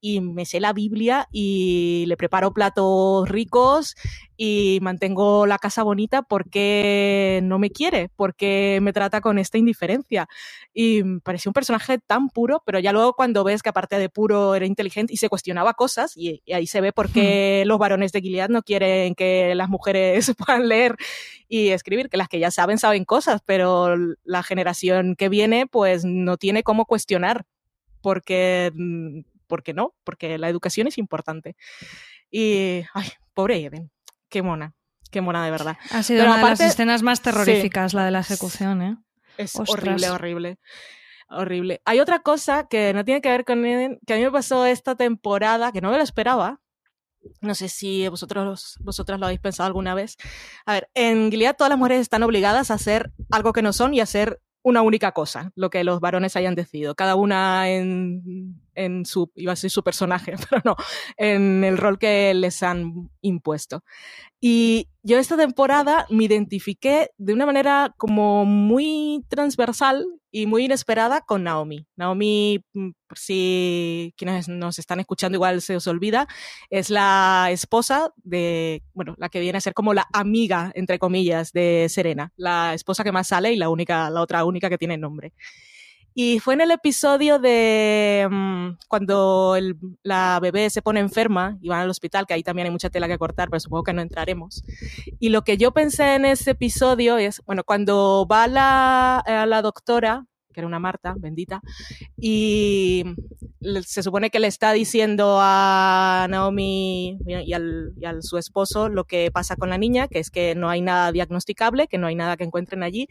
y me sé la Biblia y le preparo platos ricos y mantengo la casa bonita porque no me quiere, porque me trata con esta indiferencia. Y me pareció un personaje tan puro, pero ya luego cuando ves que aparte de puro era inteligente y se cuestionaba cosas, y, y ahí se ve por qué hmm. los varones de Gilead no quieren que las mujeres puedan leer y escribir, que las que ya saben saben cosas, pero la generación que viene pues no tiene cómo cuestionar porque mm, porque no, porque la educación es importante. Y, ay, pobre Eden, qué mona, qué mona de verdad. Ha sido Pero una aparte, de las escenas más terroríficas, sí, la de la ejecución, ¿eh? Es Ostras. horrible, horrible. Horrible. Hay otra cosa que no tiene que ver con Eden, que a mí me pasó esta temporada, que no me lo esperaba. No sé si vosotros, vosotras lo habéis pensado alguna vez. A ver, en Gilead todas las mujeres están obligadas a hacer algo que no son y a hacer una única cosa, lo que los varones hayan decidido. Cada una en en su, iba a ser su personaje, pero no, en el rol que les han impuesto. Y yo esta temporada me identifiqué de una manera como muy transversal y muy inesperada con Naomi. Naomi, mm, si quienes nos están escuchando igual se os olvida, es la esposa de, bueno, la que viene a ser como la amiga, entre comillas, de Serena, la esposa que más sale y la única, la otra única que tiene nombre. Y fue en el episodio de mm, cuando la bebé se pone enferma y van al hospital, que ahí también hay mucha tela que cortar, pero supongo que no entraremos. Y lo que yo pensé en ese episodio es, bueno, cuando va la, la doctora, que era una Marta, bendita, y se supone que le está diciendo a Naomi y al, y al, su esposo lo que pasa con la niña, que es que no hay nada diagnosticable, que no hay nada que encuentren allí,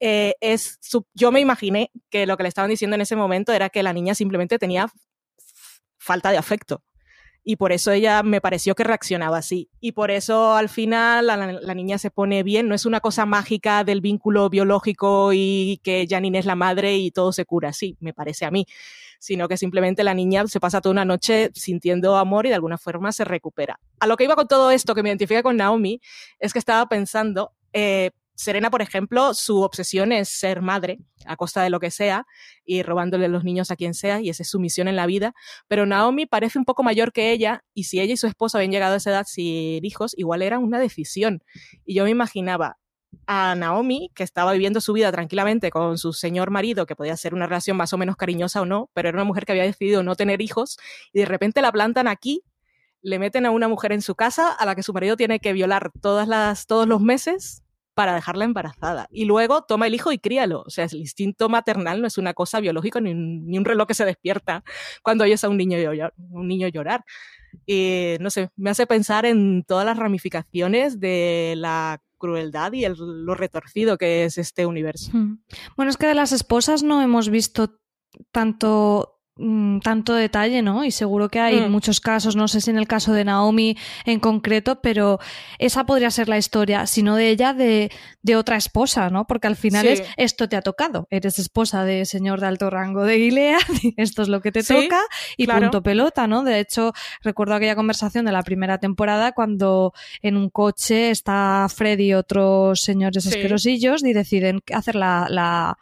eh, es, yo me imaginé que lo que le estaban diciendo en ese momento era que la niña simplemente tenía falta de afecto. Y por eso ella me pareció que reaccionaba así. Y por eso al final la, niña se pone bien. No es una cosa mágica del vínculo biológico y que Janine es la madre y todo se cura así, me parece a mí. Sino que simplemente la niña se pasa toda una noche sintiendo amor y de alguna forma se recupera. A lo que iba con todo esto, que me identifica con Naomi, es que estaba pensando, eh, Serena, por ejemplo, su obsesión es ser madre a costa de lo que sea y robándole los niños a quien sea y esa es su misión en la vida. Pero Naomi parece un poco mayor que ella y si ella y su esposo habían llegado a esa edad sin hijos, igual era una decisión. Y yo me imaginaba a Naomi, que estaba viviendo su vida tranquilamente con su señor marido, que podía ser una relación más o menos cariñosa o no, pero era una mujer que había decidido no tener hijos y de repente la plantan aquí le meten a una mujer en su casa a la que su marido tiene que violar todas las, todos los meses para dejarla embarazada. Y luego toma el hijo y críalo. O sea, el instinto maternal no es una cosa biológica ni un, reloj que se despierta cuando oyes a un niño, llorar, un niño llorar. Y no sé, me hace pensar en todas las ramificaciones de la crueldad y el, lo retorcido que es este universo. Bueno, es que de las esposas no hemos visto tanto Mm, tanto detalle, ¿no? Y seguro que hay mm. muchos casos, no sé si en el caso de Naomi en concreto, pero esa podría ser la historia, si no de ella, de, de otra esposa, ¿no? Porque al final es esto te ha tocado, eres esposa de señor de alto rango de Gilead, esto es lo que te toca y punto pelota, ¿no? De hecho, recuerdo aquella conversación de la primera temporada cuando en un coche está Freddy y otros señores asquerosillos y deciden hacer la, la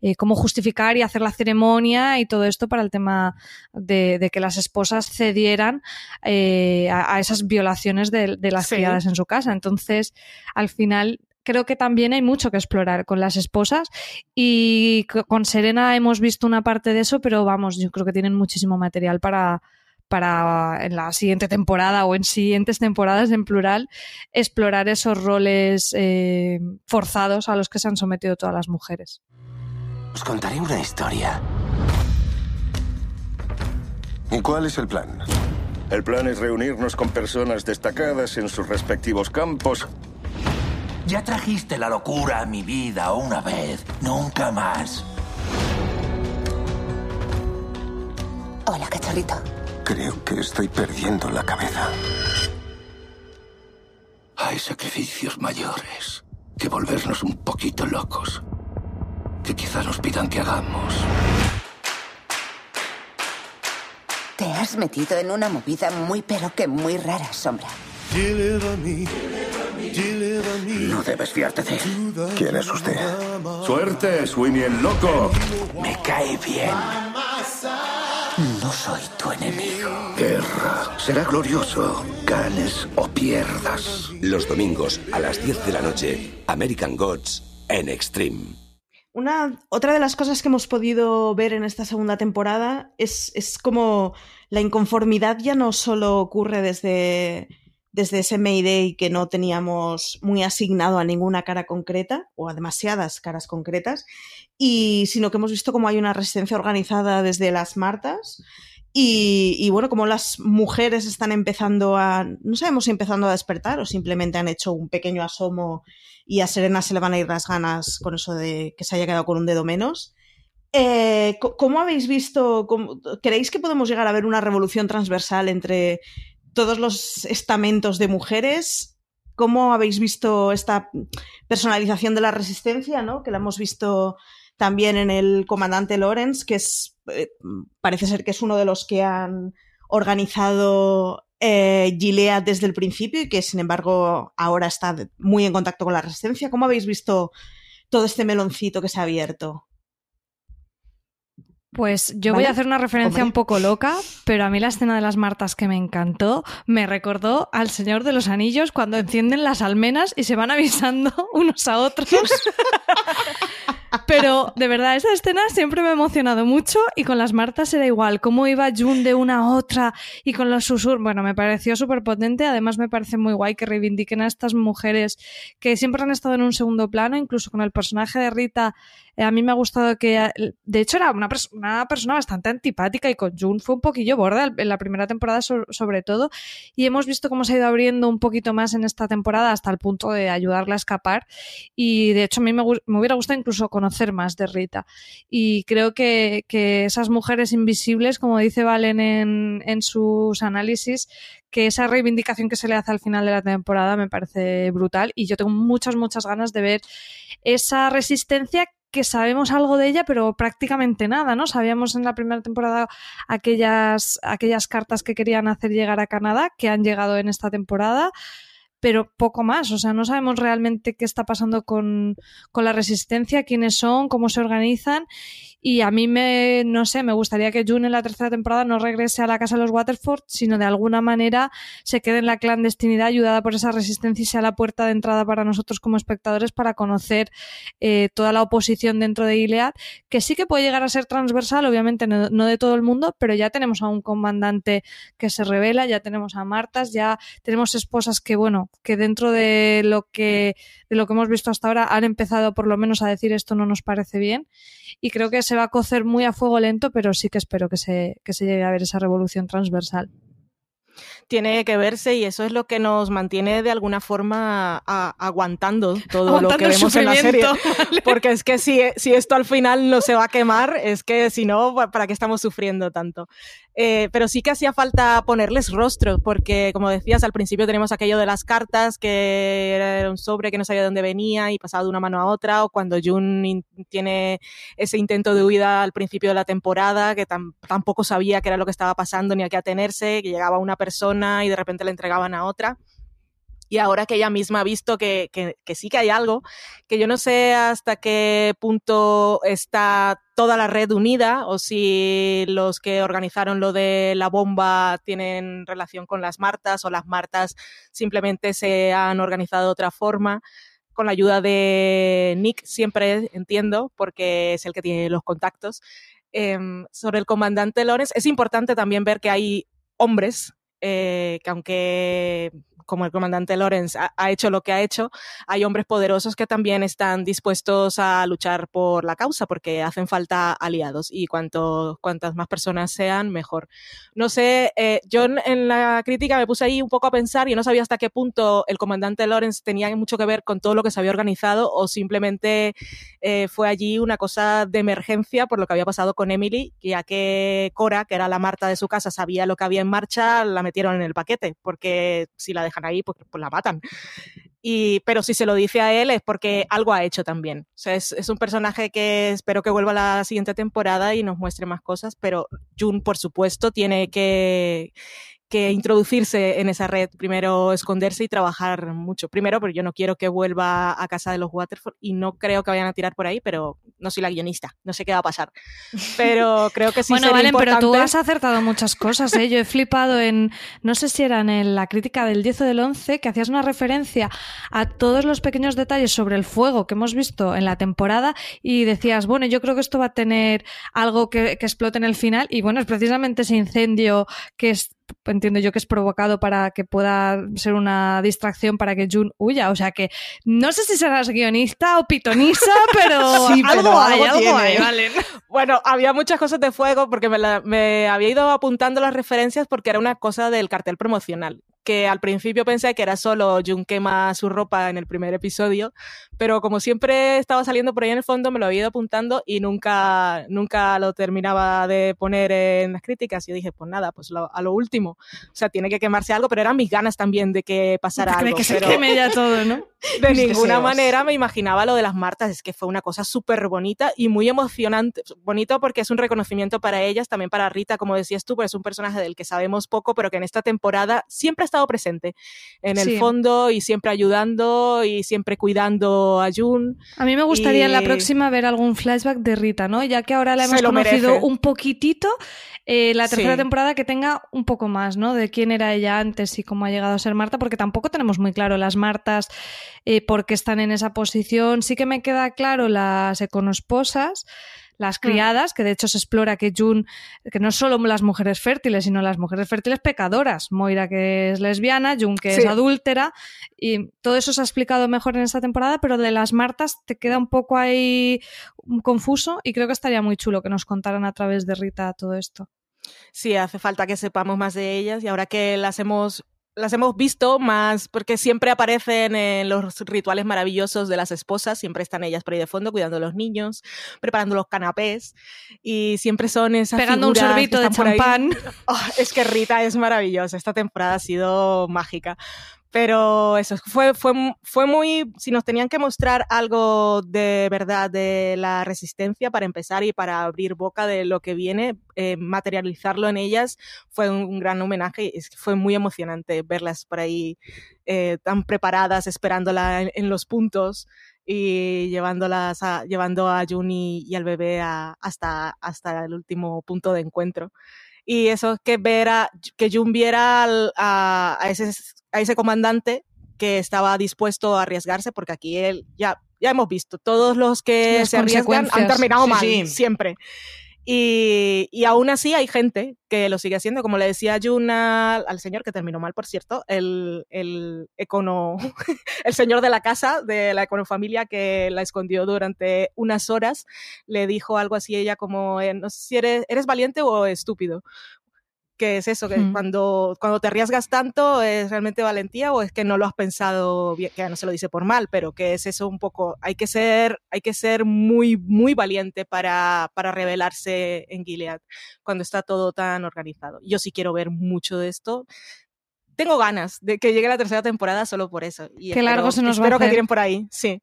eh, cómo justificar y hacer la ceremonia y todo esto para el tema de, que las esposas cedieran eh, a, esas violaciones de, las criadas en su casa. Entonces, al final creo que también hay mucho que explorar con las esposas y con Serena hemos visto una parte de eso, pero vamos, yo creo que tienen muchísimo material para, para en la siguiente temporada o en siguientes temporadas en plural explorar esos roles eh, forzados a los que se han sometido todas las mujeres. Os contaré una historia. ¿Y cuál es el plan? El plan es reunirnos con personas destacadas en sus respectivos campos. Ya trajiste la locura a mi vida una vez, nunca más. Hola, cachorrito. Creo que estoy perdiendo la cabeza. Hay sacrificios mayores que volvernos un poquito locos que quizá nos pidan que hagamos. Te has metido en una movida muy pero que muy rara, Sombra. No debes fiarte de él. ¿Quién es usted? Suerte, Sweeney el loco. Me cae bien. No soy tu enemigo. Guerra. Será glorioso. Ganes o pierdas. Los domingos a las 10 de la noche, American Gods en Extreme. Una, otra de las cosas que hemos podido ver en esta segunda temporada es, es como la inconformidad ya no solo ocurre desde, desde ese Mayday que no teníamos muy asignado a ninguna cara concreta o a demasiadas caras concretas, y, sino que hemos visto como hay una resistencia organizada desde las Martas y, bueno, como las mujeres están empezando a, no sabemos si empezando a despertar o simplemente han hecho un pequeño asomo y a Serena se le van a ir las ganas con eso de que se haya quedado con un dedo menos. Eh, ¿Cómo habéis visto? ¿Creéis que podemos llegar a ver una revolución transversal entre todos los estamentos de mujeres? ¿Cómo habéis visto esta personalización de la resistencia, ¿no? que la hemos visto también en el comandante Lawrence, que es eh, parece ser que es uno de los que han organizado eh, Gilead desde el principio y que sin embargo ahora está muy en contacto con la resistencia. ¿Cómo habéis visto todo este meloncito que se ha abierto? Pues yo voy a hacer una referencia un poco loca, pero a mí la escena de las Martas que me encantó me recordó al Señor de los Anillos cuando encienden las almenas y se van avisando unos a otros. Pero de verdad, esa escena siempre me ha emocionado mucho y con las Martas era igual. Cómo iba Jun de una a otra y con los susurros. Bueno, me pareció súper potente. Además, me parece muy guay que reivindiquen a estas mujeres que siempre han estado en un segundo plano, incluso con el personaje de Rita. Eh, a mí me ha gustado que, de hecho, era una, persona bastante antipática y con Jun fue un poquillo borda en la primera temporada, sobre todo. Y hemos visto cómo se ha ido abriendo un poquito más en esta temporada hasta el punto de ayudarla a escapar. Y de hecho, a mí me, me hubiera gustado incluso conocer más de Rita. Y creo que, esas mujeres invisibles, como dice Valen en, en sus análisis, que esa reivindicación que se le hace al final de la temporada me parece brutal y yo tengo muchas, muchas ganas de ver esa resistencia que sabemos algo de ella, pero prácticamente nada, ¿no? Sabíamos en la primera temporada aquellas, aquellas cartas que querían hacer llegar a Canadá, que han llegado en esta temporada pero poco más. O sea, no sabemos realmente qué está pasando con, con, la resistencia, quiénes son, cómo se organizan. Y a mí me, no sé, me gustaría que June en la tercera temporada no regrese a la casa de los Waterford, sino de alguna manera se quede en la clandestinidad ayudada por esa resistencia y sea la puerta de entrada para nosotros como espectadores para conocer eh, toda la oposición dentro de Gilead, que sí que puede llegar a ser transversal, obviamente no, no de todo el mundo, pero ya tenemos a un comandante que se revela, ya tenemos a Martas, ya tenemos esposas que, bueno, que dentro de lo que, de lo que hemos visto hasta ahora han empezado por lo menos a decir esto no nos parece bien. Y creo que se va a cocer muy a fuego lento, pero sí que espero que se, que se llegue a ver esa revolución transversal tiene que verse y eso es lo que nos mantiene de alguna forma aguantando todo lo que vemos en la serie. Porque es que si, si, esto al final no se va a quemar, es que si no, ¿para qué estamos sufriendo tanto? Eh, pero sí que hacía falta ponerles rostro, porque como decías, al principio tenemos aquello de las cartas, que era un sobre que no sabía de dónde venía y pasaba de una mano a otra, o cuando Jun tiene ese intento de huida al principio de la temporada, que tampoco sabía qué era lo que estaba pasando ni a qué atenerse, que llegaba una persona y de repente le entregaban a otra y ahora que ella misma ha visto que, que, sí que hay algo, que yo no sé hasta qué punto está toda la red unida o si los que organizaron lo de la bomba tienen relación con las Martas o las Martas simplemente se han organizado de otra forma. Con la ayuda de Nick, siempre entiendo, porque es el que tiene los contactos. Em, sobre el comandante Lorenz, es importante también ver que hay hombres eh, que aunque como el comandante Lorenz ha, hecho lo que ha hecho, hay hombres poderosos que también están dispuestos a luchar por la causa porque hacen falta aliados y cuanto, cuantas más personas sean, mejor. No sé, eh, yo en la crítica me puse ahí un poco a pensar y no sabía hasta qué punto el comandante Lorenz tenía mucho que ver con todo lo que se había organizado o simplemente eh, fue allí una cosa de emergencia por lo que había pasado con Emily, ya que Cora, que era la Marta de su casa, sabía lo que había en marcha, la metieron en el paquete, porque si la ahí, pues, pues, la matan. Y, pero si se lo dice a él es porque algo ha hecho también. O sea, es, es, un personaje que espero que vuelva a la siguiente temporada y nos muestre más cosas, pero Jun, por supuesto, tiene que, que introducirse en esa red, primero esconderse y trabajar mucho. Primero, porque yo no quiero que vuelva a casa de los Waterford y no creo que vayan a tirar por ahí, pero no soy la guionista, no sé qué va a pasar. Pero creo que sí Bueno, Valen, pero tú has acertado muchas cosas, ¿eh? Yo he flipado en, no sé si era en la crítica del 10 o del 11, que hacías una referencia a todos los pequeños detalles sobre el fuego que hemos visto en la temporada y decías, bueno, yo creo que esto va a tener algo que, que explote en el final y bueno, es precisamente ese incendio que es entiendo yo que es provocado para que pueda ser una distracción para que Jun huya. O sea que no sé si serás guionista o pitonisa, pero, sí, algo, hay, algo, hay, vale. Bueno, había muchas cosas de fuego porque me, me había ido apuntando las referencias porque era una cosa del cartel promocional que al principio pensé que era solo Jun quema su ropa en el primer episodio, pero como siempre estaba saliendo por ahí en el fondo, me lo había ido apuntando y nunca, nunca lo terminaba de poner en las críticas. Y dije, pues nada, pues a lo último. O sea, tiene que quemarse algo, pero eran mis ganas también de que pasara algo. que se queme ya todo, ¿no? de ninguna manera me imaginaba lo de las Martas. Es que fue una cosa súper bonita y muy emocionante. Bonito porque es un reconocimiento para ellas, también para Rita, como decías tú, porque es un personaje del que sabemos poco, pero que en esta temporada siempre ha estado presente en el fondo y siempre ayudando y siempre cuidando a Jun. A mí me gustaría en la próxima ver algún flashback de Rita, ¿no? Ya que ahora la hemos conocido un poquitito, eh, la tercera temporada que tenga un poco más, ¿no? De quién era ella antes y cómo ha llegado a ser Marta, porque tampoco tenemos muy claro las Martas eh, por qué están en esa posición. Sí que me queda claro las econosposas, las mm. criadas, que de hecho se explora que Jun, que no solo las mujeres fértiles, sino las mujeres fértiles pecadoras. Moira que es lesbiana, Jun que es adúltera, y todo eso se ha explicado mejor en esta temporada, pero de las Martas te queda un poco ahí confuso y creo que estaría muy chulo que nos contaran a través de Rita todo esto. Sí, hace falta que sepamos más de ellas y ahora que las hemos las hemos visto más porque siempre aparecen en los rituales maravillosos de las esposas, siempre están ellas por ahí de fondo cuidando a los niños, preparando los canapés y siempre son esas pegando un sorbito de champán. Oh, es que Rita es maravillosa, esta temporada ha sido mágica. Pero eso, fue, fue, fue muy, si nos tenían que mostrar algo de verdad de la resistencia para empezar y para abrir boca de lo que viene, eh, materializarlo en ellas fue un, gran homenaje. Y fue muy emocionante verlas por ahí eh, tan preparadas, esperándola en, los puntos y llevándolas a, llevando a Juni y al bebé hasta, hasta el último punto de encuentro. Y eso que ver a, que Jun viera a, a, ese, a ese comandante que estaba dispuesto a arriesgarse, porque aquí él ya, ya hemos visto, todos los que se arriesgan han terminado mal, siempre. Y, y, aún así hay gente que lo sigue haciendo, como le decía Juna al señor, que terminó mal, por cierto, el, el econo, el señor de la casa, de la econofamilia que la escondió durante unas horas, le dijo algo así ella como, eh, no sé si eres, eres valiente o estúpido, que es eso, que cuando, cuando te arriesgas tanto es realmente valentía o es que no lo has pensado bien, que no se lo dice por mal, pero que es eso un poco, hay que ser, hay que ser muy, muy valiente para, para revelarse en Gilead cuando está todo tan organizado. Yo sí quiero ver mucho de esto. Tengo ganas de que llegue la tercera temporada solo por eso. Y Qué largo se nos va a Espero que tiren por ahí, sí.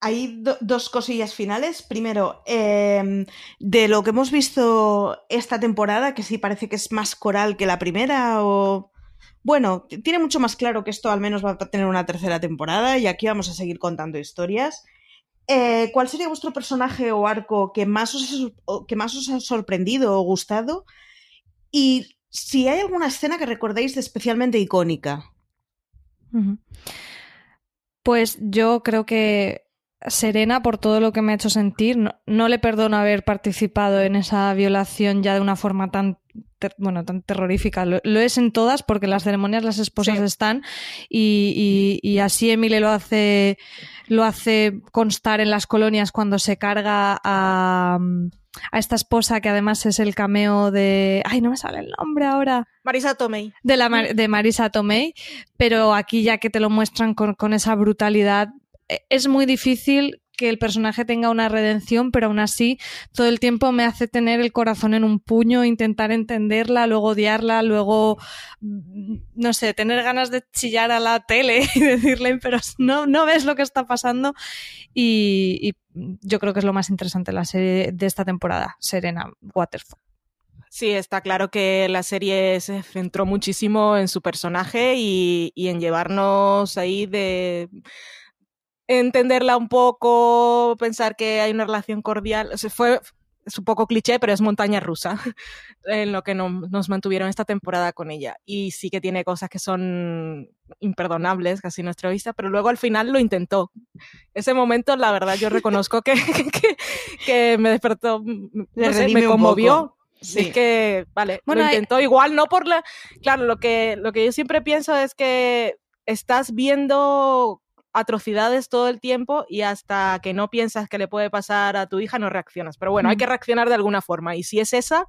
Hay dos cosillas finales. Primero, em, de lo que hemos visto esta temporada, que sí parece que es más coral que la primera, o. Bueno, tiene mucho más claro que esto al menos va a tener una tercera temporada y aquí vamos a seguir contando historias. Eh, ¿Cuál sería vuestro personaje o arco que más, os, que más os ha sorprendido o gustado? Y si hay alguna escena que recordéis de especialmente icónica. Pues yo creo que Serena por todo lo que me ha hecho sentir. No, le perdono haber participado en esa violación ya de una forma tan bueno, tan terrorífica. Lo, es en todas porque en las ceremonias las esposas están y, así Emile lo hace, lo hace constar en las colonias cuando se carga a, a esta esposa que además es el cameo de... Ay, no me sale el nombre ahora. Marisa Tomei. De, la, de Marisa Tomei, pero aquí ya que te lo muestran con, con esa brutalidad es muy difícil que el personaje tenga una redención, pero aún así todo el tiempo me hace tener el corazón en un puño, intentar entenderla, luego odiarla, luego, mm, no sé, tener ganas de chillar a la tele y decirle, pero no, no ves lo que está pasando. Y, yo creo que es lo más interesante de la serie de esta temporada, Serena Waterfall. Sí, está claro que la serie se centró muchísimo en su personaje y en llevarnos ahí de entenderla un poco, pensar que hay una relación cordial. O fue, es un poco cliché, pero es montaña rusa en lo que nos mantuvieron esta temporada con ella. Y sí que tiene cosas que son imperdonables, casi nuestra vista, pero luego al final lo intentó. Ese momento, la verdad, yo reconozco que, que, me despertó, me conmovió. Sí, que, vale, bueno, lo intentó. Igual no por la... Claro, lo que, lo que yo siempre pienso es que estás viendo atrocidades todo el tiempo y hasta que no piensas que le puede pasar a tu hija no reaccionas. Pero bueno, hay que reaccionar de alguna forma y si es esa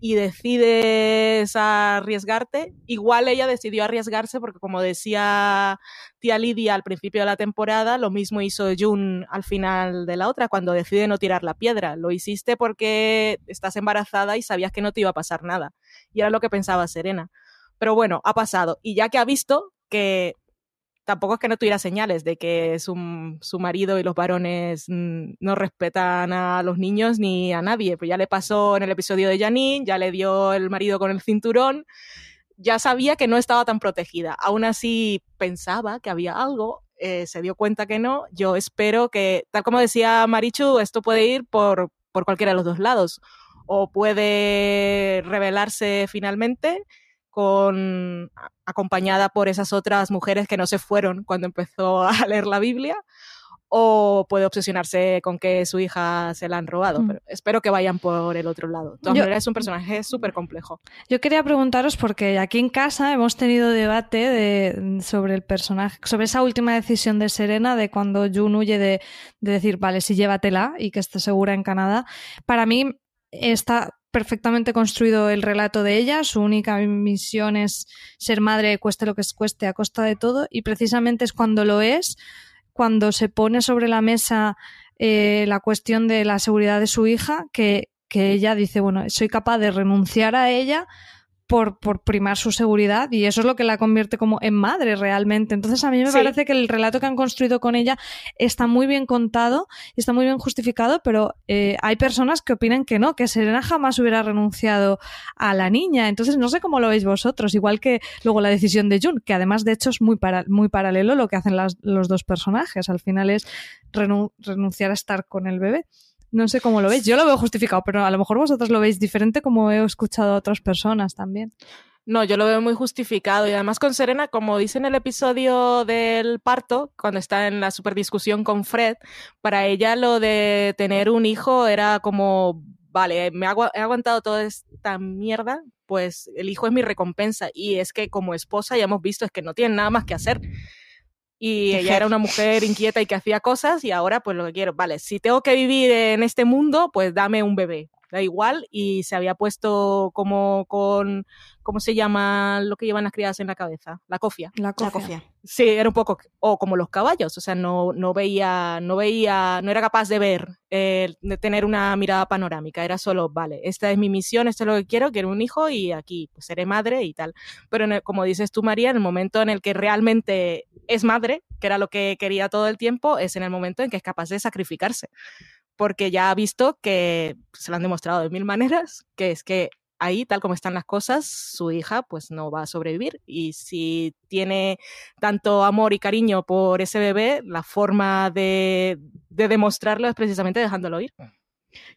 y decides arriesgarte, igual ella decidió arriesgarse porque como decía tía Lidia al principio de la temporada, lo mismo hizo Jun al final de la otra cuando decide no tirar la piedra. Lo hiciste porque estás embarazada y sabías que no te iba a pasar nada. Y era lo que pensaba Serena. Pero bueno, ha pasado. Y ya que ha visto que tampoco es que no tuviera señales de que su, su marido y los varones mm, no respetan a los niños ni a nadie. Pues ya le pasó en el episodio de Janine, ya le dio el marido con el cinturón, ya sabía que no estaba tan protegida. Aún así pensaba que había algo, eh, se dio cuenta que no. Yo espero que, tal como decía Marichu, esto puede ir por, por cualquiera de los dos lados. O puede revelarse finalmente con acompañada por esas otras mujeres que no se fueron cuando empezó a leer la Biblia o puede obsesionarse con que su hija se la han robado. Mm. Pero espero que vayan por el otro lado. De todas maneras, es un personaje súper complejo. Yo quería preguntaros, porque aquí en casa hemos tenido debate de, sobre el personaje, sobre esa última decisión de Serena, de cuando June huye de, de decir, vale, sí, llévatela y que esté segura en Canadá. Para mí está perfectamente construido el relato de ella, su única misión es ser madre, cueste lo que cueste, a costa de todo, y precisamente es cuando lo es, cuando se pone sobre la mesa eh, la cuestión de la seguridad de su hija, que, que ella dice, bueno, soy capaz de renunciar a ella por, por, primar su seguridad y eso es lo que la convierte como en madre realmente. Entonces a mí me parece que el relato que han construido con ella está muy bien contado y está muy bien justificado, pero eh, hay personas que opinan que no, que Serena jamás hubiera renunciado a la niña. Entonces no sé cómo lo veis vosotros, igual que luego la decisión de Jun, que además de hecho es muy, para, muy paralelo lo que hacen las, los dos personajes. Al final es renunciar a estar con el bebé. No sé cómo lo veis. Yo lo veo justificado, pero a lo mejor vosotros lo veis diferente como he escuchado a otras personas también. No, yo lo veo muy justificado y además con Serena, como dice en el episodio del parto, cuando está en la super discusión con Fred, para ella lo de tener un hijo era como, vale, me he aguantado toda esta mierda, pues el hijo es mi recompensa y es que como esposa ya hemos visto es que no tiene nada más que hacer y ella era una mujer inquieta y que hacía cosas y ahora pues lo que quiero, vale, si tengo que vivir en este mundo, pues dame un bebé, da igual y se había puesto como con, ¿cómo se llama lo que llevan las criadas en la cabeza? La cofia. La cofia. Sí, era un poco, o como los caballos, o sea, no, no veía, no veía, no era capaz de ver, eh, de tener una mirada panorámica, era solo, vale, esta es mi misión, esto es lo que quiero, quiero un hijo y aquí pues, seré madre y tal. Pero como dices tú, María, en el momento en el que realmente es madre, que era lo que quería todo el tiempo, es en el momento en que es capaz de sacrificarse. Porque ya ha visto que se lo han demostrado de mil maneras, que es que ahí, tal como están las cosas, su hija pues no va a sobrevivir. Y si tiene tanto amor y cariño por ese bebé, la forma de, demostrarlo es precisamente dejándolo ir.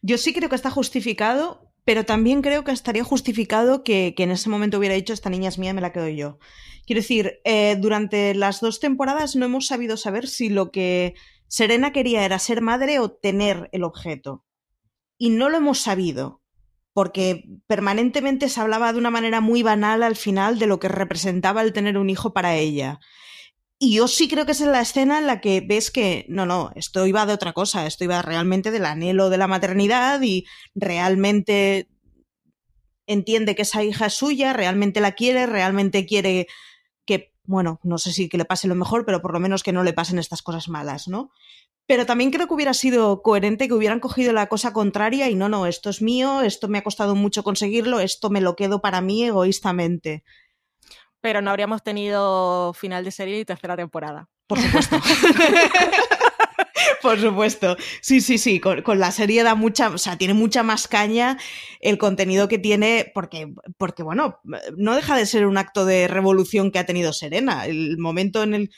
Yo sí creo que está justificado, pero también creo que estaría justificado que, que, en ese momento hubiera dicho esta niña es mía, me la quedo yo. Quiero decir, eh, durante las dos temporadas no hemos sabido saber si lo que Serena quería era ser madre o tener el objeto. Y no lo hemos sabido, porque permanentemente se hablaba de una manera muy banal al final de lo que representaba el tener un hijo para ella. Y yo sí creo que es en la escena en la que ves que, no, no, esto iba de otra cosa, esto iba realmente del anhelo de la maternidad y realmente entiende que esa hija es suya, realmente la quiere, realmente quiere bueno, no sé si que le pase lo mejor, pero por lo menos que no le pasen estas cosas malas, ¿no? Pero también creo que hubiera sido coherente que hubieran cogido la cosa contraria y no, no, esto es mío, esto me ha costado mucho conseguirlo, esto me lo quedo para mí egoístamente. Pero no habríamos tenido final de serie y tercera temporada. Por supuesto. Por supuesto. Sí, sí, sí. Con, la serie da mucha, o sea, tiene mucha más caña el contenido que tiene, porque, porque, bueno, no deja de ser un acto de revolución que ha tenido Serena. El momento en el.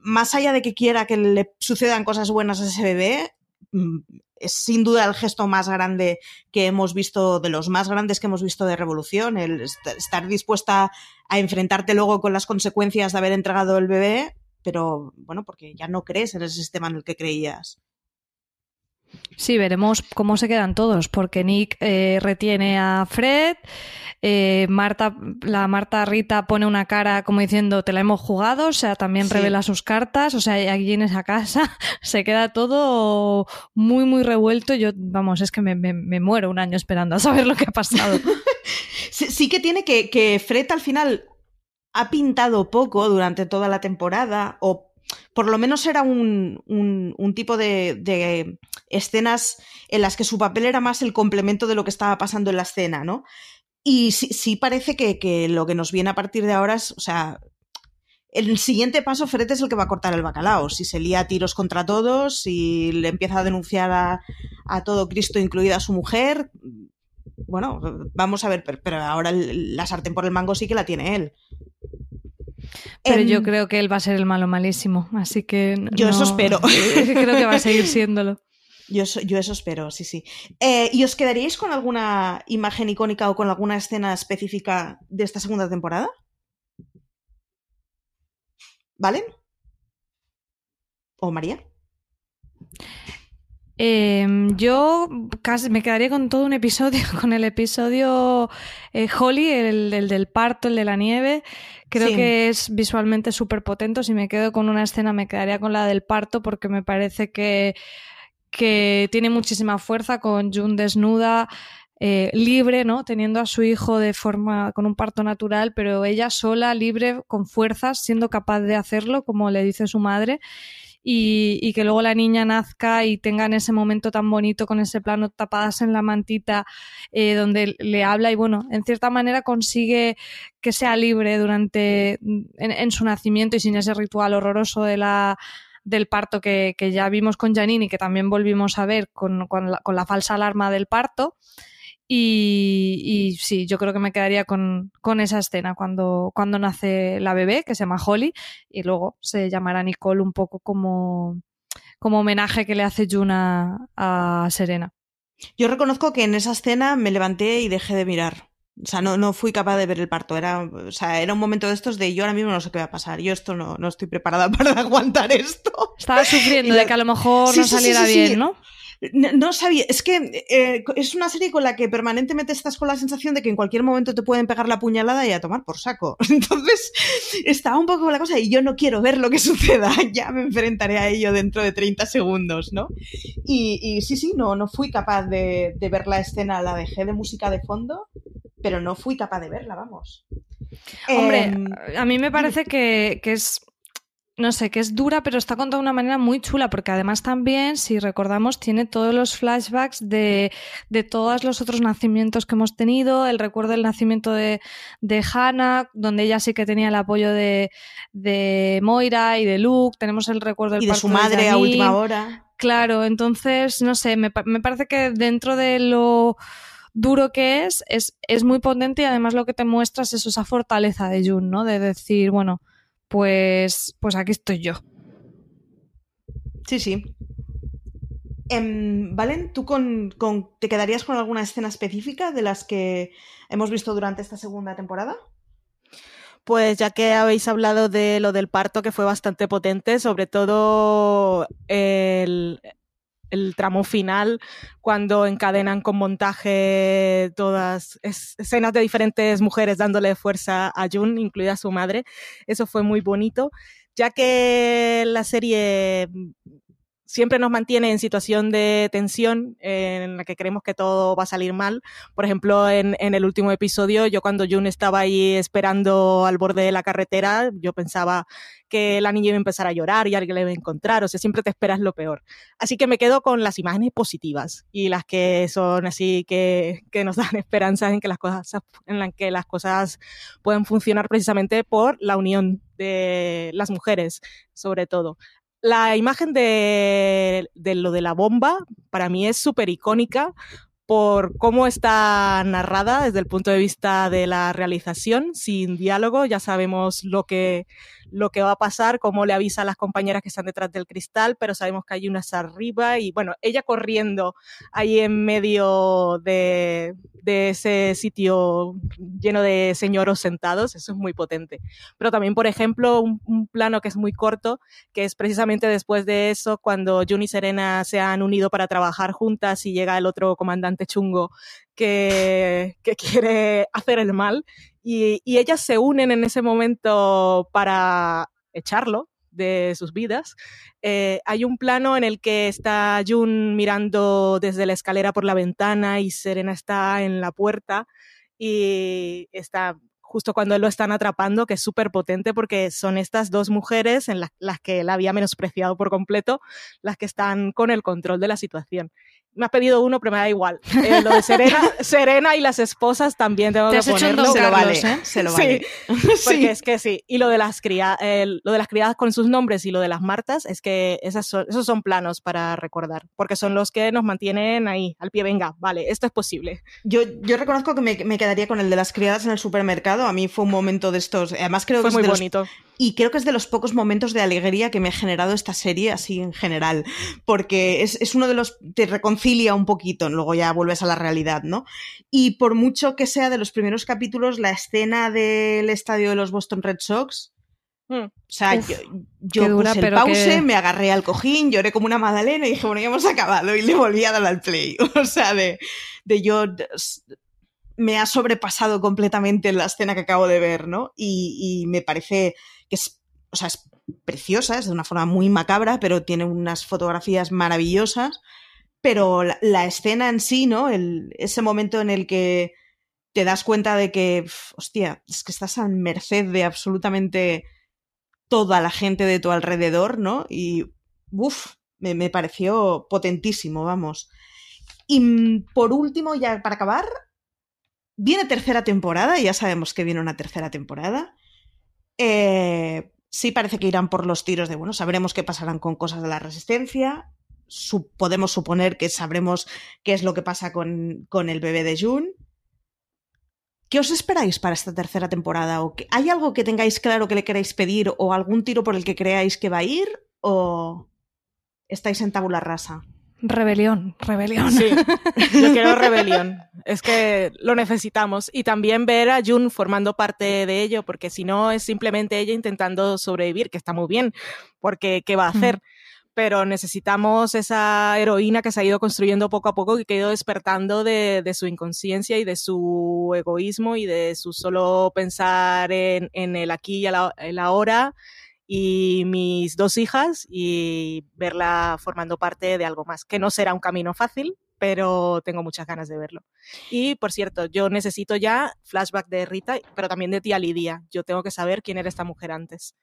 Más allá de que quiera que le sucedan cosas buenas a ese bebé, mm, es sin duda el gesto más grande que hemos visto, de los más grandes que hemos visto de revolución, el estar dispuesta a enfrentarte luego con las consecuencias de haber entregado el bebé, pero bueno, porque ya no crees en ese sistema en el que creías. Sí, veremos cómo se quedan todos, porque Nick eh, retiene a Fred, eh, Marta, la Marta Rita pone una cara como diciendo te la hemos jugado, o sea, también revela sus cartas, o sea, aquí en esa casa se queda todo muy, muy revuelto. Yo, vamos, es que me, muero un año esperando a saber lo que ha pasado. sí, sí, que tiene que, que Fred al final ha pintado poco durante toda la temporada, o por lo menos era un, tipo de, escenas en las que su papel era más el complemento de lo que estaba pasando en la escena, ¿no? Y sí, parece que, lo que nos viene a partir de ahora es, o sea, el siguiente paso, Fred es el que va a cortar el bacalao. Si se lía a tiros contra todos, si le empieza a denunciar a, a todo Cristo, incluida su mujer. Bueno, vamos a ver, pero, ahora la sartén por el mango sí que la tiene él. Pero Em, yo creo que él va a ser el malo malísimo, así que... Yo eso espero. creo que va a seguir siéndolo. Yo eso, yo eso espero, sí, sí. Eh, ¿Y os quedaríais con alguna imagen icónica o con alguna escena específica de esta segunda temporada? ¿Valen? ¿O María? Eh, yo casi me quedaría con todo un episodio, con el episodio eh, Holly, el, el del parto, el de la nieve. Creo Sí. que es visualmente súper potente. Si me quedo con una escena, me quedaría con la del parto porque me parece que, que tiene muchísima fuerza con June desnuda. eh, libre, ¿no? Teniendo a su hijo de forma con un parto natural, pero ella sola, libre, con fuerzas, siendo capaz de hacerlo, como le dice su madre y, y que luego la niña nazca y tengan ese momento tan bonito con ese plano tapadas en la mantita eh, donde le habla y bueno, en cierta manera consigue que sea libre durante en, en su nacimiento y sin ese ritual horroroso de la del parto que, que ya vimos con Janine y que también volvimos a ver con, con, la, con la falsa alarma del parto. Y, y, sí, yo creo que me quedaría con, con, esa escena cuando, cuando nace la bebé, que se llama Holly, y luego se llamará Nicole un poco como, como homenaje que le hace Juna a Serena. Yo reconozco que en esa escena me levanté y dejé de mirar. O sea, no, no fui capaz de ver el parto. Era, o sea, era un momento de estos de yo ahora mismo no sé qué va a pasar. Yo esto no, no estoy preparada para aguantar esto. Estaba sufriendo la... de que a lo mejor sí, no saliera sí, bien, ¿no? No, no, sabía, es que eh, es una serie con la que permanentemente estás con la sensación de que en cualquier momento te pueden pegar la puñalada y a tomar por saco. Entonces, estaba un poco con la cosa y yo no quiero ver lo que suceda, ya me enfrentaré a ello dentro de 30 segundos, ¿no? Y, y sí, sí, no, no fui capaz de, de, ver la escena, la dejé de música de fondo, pero no fui capaz de verla, vamos. Hombre, eh, a mí me parece que, que es no sé, que es dura, pero está contada de una manera muy chula, porque además también, si recordamos, tiene todos los flashbacks de, de todos los otros nacimientos que hemos tenido, el recuerdo del nacimiento de, de Hannah, donde ella sí que tenía el apoyo de, de Moira y de Luke, tenemos el recuerdo del y de su madre de a última hora. Claro, entonces, no sé, me, me parece que dentro de lo duro que es, es, es muy potente y además lo que te muestra es esa fortaleza de June, ¿no? De decir, bueno, pues, pues aquí estoy yo. Sí, sí. Eh, Valen, ¿tú con, con, te quedarías con alguna escena específica de las que hemos visto durante esta segunda temporada? Pues ya que habéis hablado de lo del parto, que fue bastante potente, sobre todo el, el tramo final, cuando encadenan con montaje todas escenas de diferentes mujeres dándole fuerza a June, incluida su madre. Eso fue muy bonito, ya que la serie siempre nos mantiene en situación de tensión en la que creemos que todo va a salir mal. Por ejemplo, en, el último episodio, yo cuando June estaba ahí esperando al borde de la carretera, yo pensaba que la niña iba a empezar a llorar y alguien le iba a encontrar, o sea, siempre te esperas lo peor. Así que me quedo con las imágenes positivas y las que son así que, que nos dan esperanza en que las cosas en las que las cosas pueden funcionar precisamente por la unión de las mujeres, sobre todo la imagen de, lo de la bomba para mí es súper icónica por cómo está narrada desde el punto de vista de la realización, sin diálogo, ya sabemos lo que, lo que va a pasar, cómo le avisa a las compañeras que están detrás del cristal, pero sabemos que hay unas arriba y bueno, ella corriendo ahí en medio de, de ese sitio lleno de señoros sentados, eso es muy potente. Pero también, por ejemplo, un, un plano que es muy corto, que es precisamente después de eso, cuando June y Serena se han unido para trabajar juntas y llega el otro comandante chungo que, quiere hacer el mal y, ellas se unen en ese momento para echarlo de sus vidas. Eh, hay un plano en el que está June mirando desde la escalera por la ventana y Serena está en la puerta y está justo cuando lo están atrapando, que es súper potente porque son estas dos mujeres en la, las que él había menospreciado por completo, las que están con el control de la situación. Me has pedido uno, pero me da igual. Eh, lo de Serena, Serena y las esposas también tengo Te que has hecho un ponerlo. Se lo vale, ¿eh? se lo Sí, vale. porque es que sí. Y lo de las cría- eh, lo de las criadas con sus nombres y lo de las Martas, es que esas son- esos son planos para recordar, porque son los que nos mantienen ahí, al pie, venga, vale, esto es posible. Yo, yo reconozco que me, me quedaría con el de las criadas en el supermercado. A mí fue un momento de estos. Además, creo Fue que es muy de los- bonito. y creo que es de los pocos momentos de alegría que me ha generado esta serie, así en general. Porque es, es uno de los. te reconcilia un poquito, luego ya vuelves a la realidad, ¿no? Y por mucho que sea de los primeros capítulos, la escena del estadio de los Boston Red Sox. Mm. O sea, Uf, yo, yo dura, puse el pero pause, que- me agarré al cojín, lloré como una magdalena y dije, bueno, ya hemos acabado. Y le volví a dar al play. O sea, de, de yo de- me ha sobrepasado completamente la escena que acabo de ver, ¿no? Y, y me parece que es, o sea, es preciosa, es de una forma muy macabra, pero tiene unas fotografías maravillosas. Pero la, escena en sí, ¿no? Ese momento en el que te das cuenta de que, hostia, es que estás a merced de absolutamente toda la gente de tu alrededor, ¿no? Y, uff, me, me pareció potentísimo, vamos. Y mm, por último, ya para acabar, viene tercera temporada, ya sabemos que viene una tercera temporada. Eh, sí parece que irán por los tiros de, bueno, sabremos qué pasarán con cosas de la resistencia. Su- podemos suponer que sabremos qué es lo que pasa con, con el bebé de June. ¿Qué os esperáis para esta tercera temporada? ¿O que- ¿Hay algo que tengáis claro que le queráis pedir o algún tiro por el que creáis que va a ir? ¿O estáis en tabula rasa? Rebelión, rebelión. Sí, yo quiero rebelión. Es que lo necesitamos. Y también ver a Jun formando parte de ello, porque si no es simplemente ella intentando sobrevivir, que está muy bien, porque ¿qué va a hacer? Pero necesitamos esa heroína que se ha ido construyendo poco a poco y que ha ido despertando de, su inconsciencia y de su egoísmo y de su solo pensar en, el aquí y el ahora y mis dos hijas y verla formando parte de algo más, que no será un camino fácil, pero tengo muchas ganas de verlo. Y por cierto, yo necesito ya flashback de Rita, pero también de tía Lidia. Yo tengo que saber quién era esta mujer antes.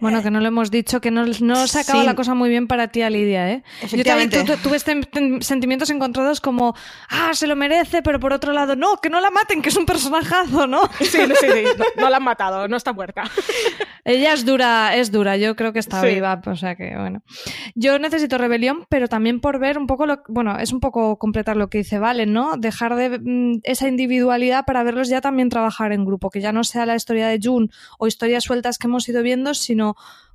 Bueno, que no lo hemos dicho, que no, no se acaba Sí. la cosa muy bien para ti, Lidia, ¿eh? Yo también Efectivamente. tu- tu- tuve este- ten- sentimientos encontrados como, ah, se lo merece, pero por otro lado, no, que no la maten, que es un personajazo, ¿no? Sí, sí, sí, no, no la han matado, no está muerta. Ella es dura, es dura, yo creo que está Sí. viva, o sea que bueno. Yo necesito rebelión, pero también por ver un poco lo bueno, es un poco completar lo que dice Valen, ¿no? Dejar de mm, esa individualidad para verlos ya también trabajar en grupo, que ya no sea la historia de June o historias sueltas que hemos ido viendo, sino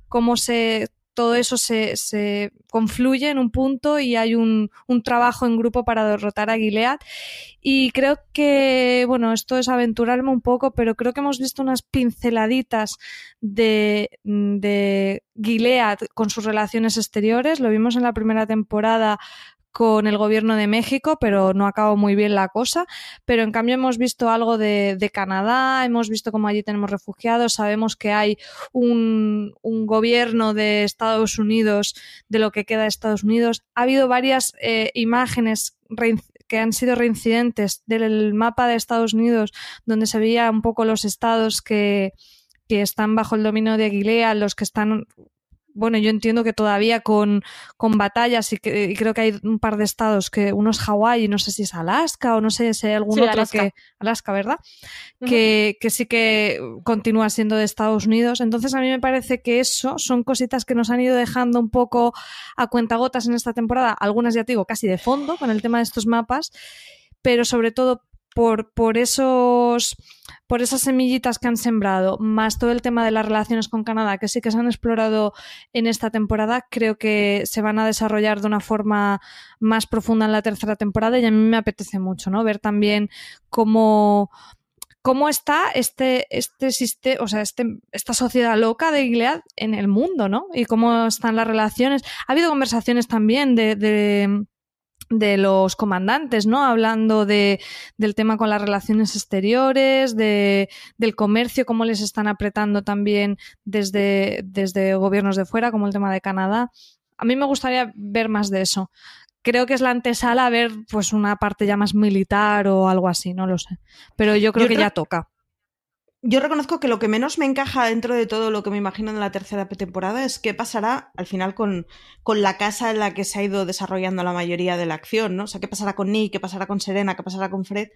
cómo se todo eso se, confluye en un punto y hay un, un trabajo en grupo para derrotar a Gilead. Y creo que, bueno, esto es aventurarme un poco, pero creo que hemos visto unas pinceladitas de, de Gilead con sus relaciones exteriores. Lo vimos en la primera temporada con el gobierno de México, pero no acabó muy bien la cosa. Pero en cambio hemos visto algo de, Canadá, hemos visto cómo allí tenemos refugiados, sabemos que hay un, gobierno de Estados Unidos, de lo que queda de Estados Unidos. Ha habido varias eh, imágenes que han sido reincidentes del mapa de Estados Unidos, donde se veía un poco los estados que, que están bajo el dominio de Gilead, los que están bueno, yo entiendo que todavía con, con batallas y, que, y creo que hay un par de estados, que uno es Hawái y no sé si es Alaska o no sé si hay algún Sí, otro Alaska. que... Alaska, ¿verdad? Que, que sí que continúa siendo de Estados Unidos. Entonces a mí me parece que eso son cositas que nos han ido dejando un poco a cuentagotas en esta temporada, algunas ya te digo casi de fondo con el tema de estos mapas, pero sobre todo por, por esos por esas semillitas que han sembrado, más todo el tema de las relaciones con Canadá, que sí que se han explorado en esta temporada, creo que se van a desarrollar de una forma más profunda en la tercera temporada y a mí me apetece mucho, ¿no? Ver también cómo cómo está este, este sistema, o sea, este, esta sociedad loca de Gilead en el mundo, ¿no? Y cómo están las relaciones. Ha habido conversaciones también de, de, de los comandantes, ¿no? Hablando de, del tema con las relaciones exteriores, de, del comercio, cómo les están apretando también desde, desde gobiernos de fuera, como el tema de Canadá. A mí me gustaría ver más de eso creo que es la antesala a ver pues una parte ya más militar o algo así, no lo sé. Pero yo creo Yo que ya toca. Yo reconozco que lo que menos me encaja dentro de todo lo que me imagino en la tercera temporada es qué pasará al final con, con, la casa en la que se ha ido desarrollando la mayoría de la acción, ¿no? O sea, qué pasará con Nick, qué pasará con Serena, qué pasará con Fred.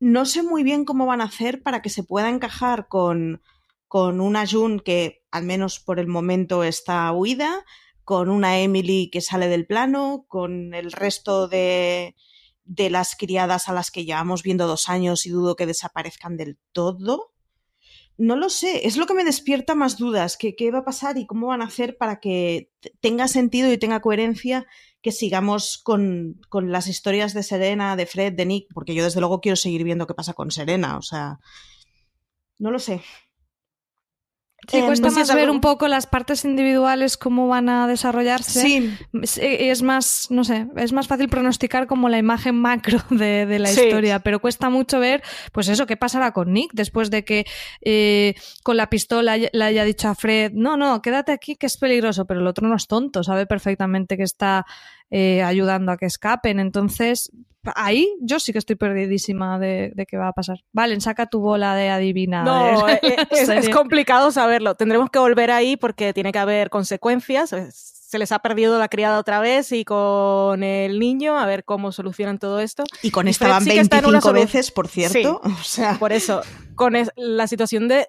No sé muy bien cómo van a hacer para que se pueda encajar con, con una June que, al menos por el momento, está huida, con una Emily que sale del plano, con el resto de, de las criadas a las que llevamos viendo dos años y dudo que desaparezcan del todo. No lo sé, es lo que me despierta más dudas, que qué va a pasar y cómo van a hacer para que tenga sentido y tenga coherencia que sigamos con, con las historias de Serena, de Fred, de Nick, porque yo desde luego quiero seguir viendo qué pasa con Serena, o sea, no lo sé. Sí, Eh, cuesta más ver un poco las partes individuales, cómo van a desarrollarse. Sí. Es- Es más, no sé, es más fácil pronosticar como la imagen macro de, de la Sí. historia, pero cuesta mucho ver, pues eso, qué pasará con Nick después de que eh, con la pistola le haya dicho a Fred, no, no, quédate aquí que es peligroso, pero el otro no es tonto, sabe perfectamente que está eh, ayudando a que escapen. Entonces, ahí yo sí que estoy perdidísima de, de qué va a pasar. Valen, saca tu bola de adivina. No, eh, eh, es, complicado saberlo. Tendremos que volver ahí porque tiene que haber consecuencias. Se les ha perdido la criada otra vez y con el niño, a ver cómo solucionan todo esto. Y con esta van sí que está en una 25 solu- veces, por cierto. O sea, Por eso, con es- la situación de.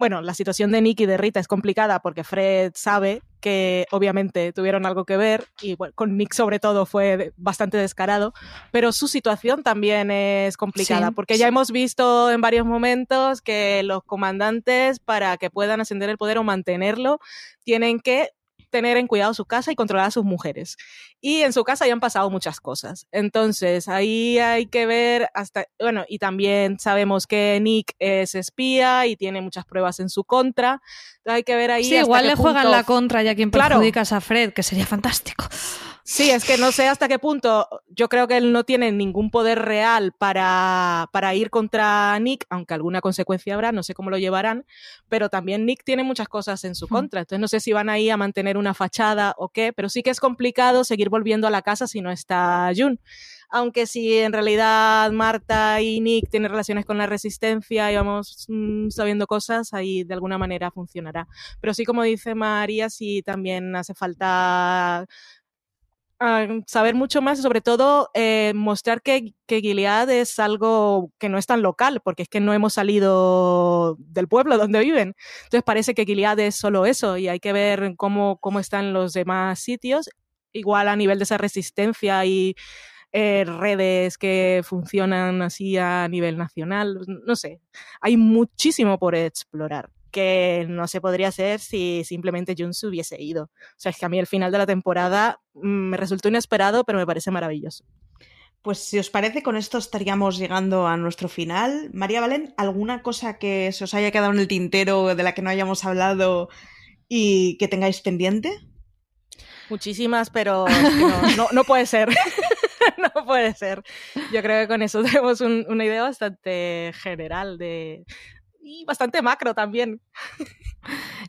Bueno, la situación de Nick y de Rita es complicada porque Fred sabe que obviamente tuvieron algo que ver y bueno, con Nick sobre todo fue bastante descarado, pero su situación también es complicada Sí, porque sí. ya hemos visto en varios momentos que los comandantes para que puedan ascender el poder o mantenerlo tienen que tener en cuidado su casa y controlar a sus mujeres. Y en su casa ya han pasado muchas cosas. Entonces, ahí hay que ver hasta, bueno, y también sabemos que Nick es espía y tiene muchas pruebas en su contra. Entonces, hay que ver ahí Sí, hasta igual qué le juegan la contra y a quien Claro. perjudicas a Fred, que sería fantástico. Sí, es que no sé hasta qué punto. Yo creo que él no tiene ningún poder real para, para ir contra Nick, aunque alguna consecuencia habrá, no sé cómo lo llevarán, pero también Nick tiene muchas cosas en su contra. Entonces no sé si van ahí a mantener una fachada o qué, pero sí que es complicado seguir volviendo a la casa si no está Jun. Aunque si en realidad Marta y Nick tienen relaciones con la resistencia y vamos mm, sabiendo cosas, ahí de alguna manera funcionará. Pero sí, como dice María, sí también hace falta ah, saber mucho más y sobre todo eh, mostrar que, Gilead es algo que no es tan local, porque es que no hemos salido del pueblo donde viven. Entonces parece que Gilead es solo eso y hay que ver cómo, cómo están los demás sitios, igual a nivel de esa resistencia y eh, redes que funcionan así a nivel nacional. No sé, hay muchísimo por explorar que no se podría hacer si simplemente Jun se hubiese ido. O sea, es que a mí el final de la temporada mm, me resultó inesperado, pero me parece maravilloso. Pues si os parece, con esto estaríamos llegando a nuestro final. María Valen, ¿alguna cosa que se os haya quedado en el tintero de la que no hayamos hablado y que tengáis pendiente? Muchísimas, pero no, no, no puede ser. no puede ser. Yo creo que con eso tenemos un- una idea bastante general de y bastante macro también.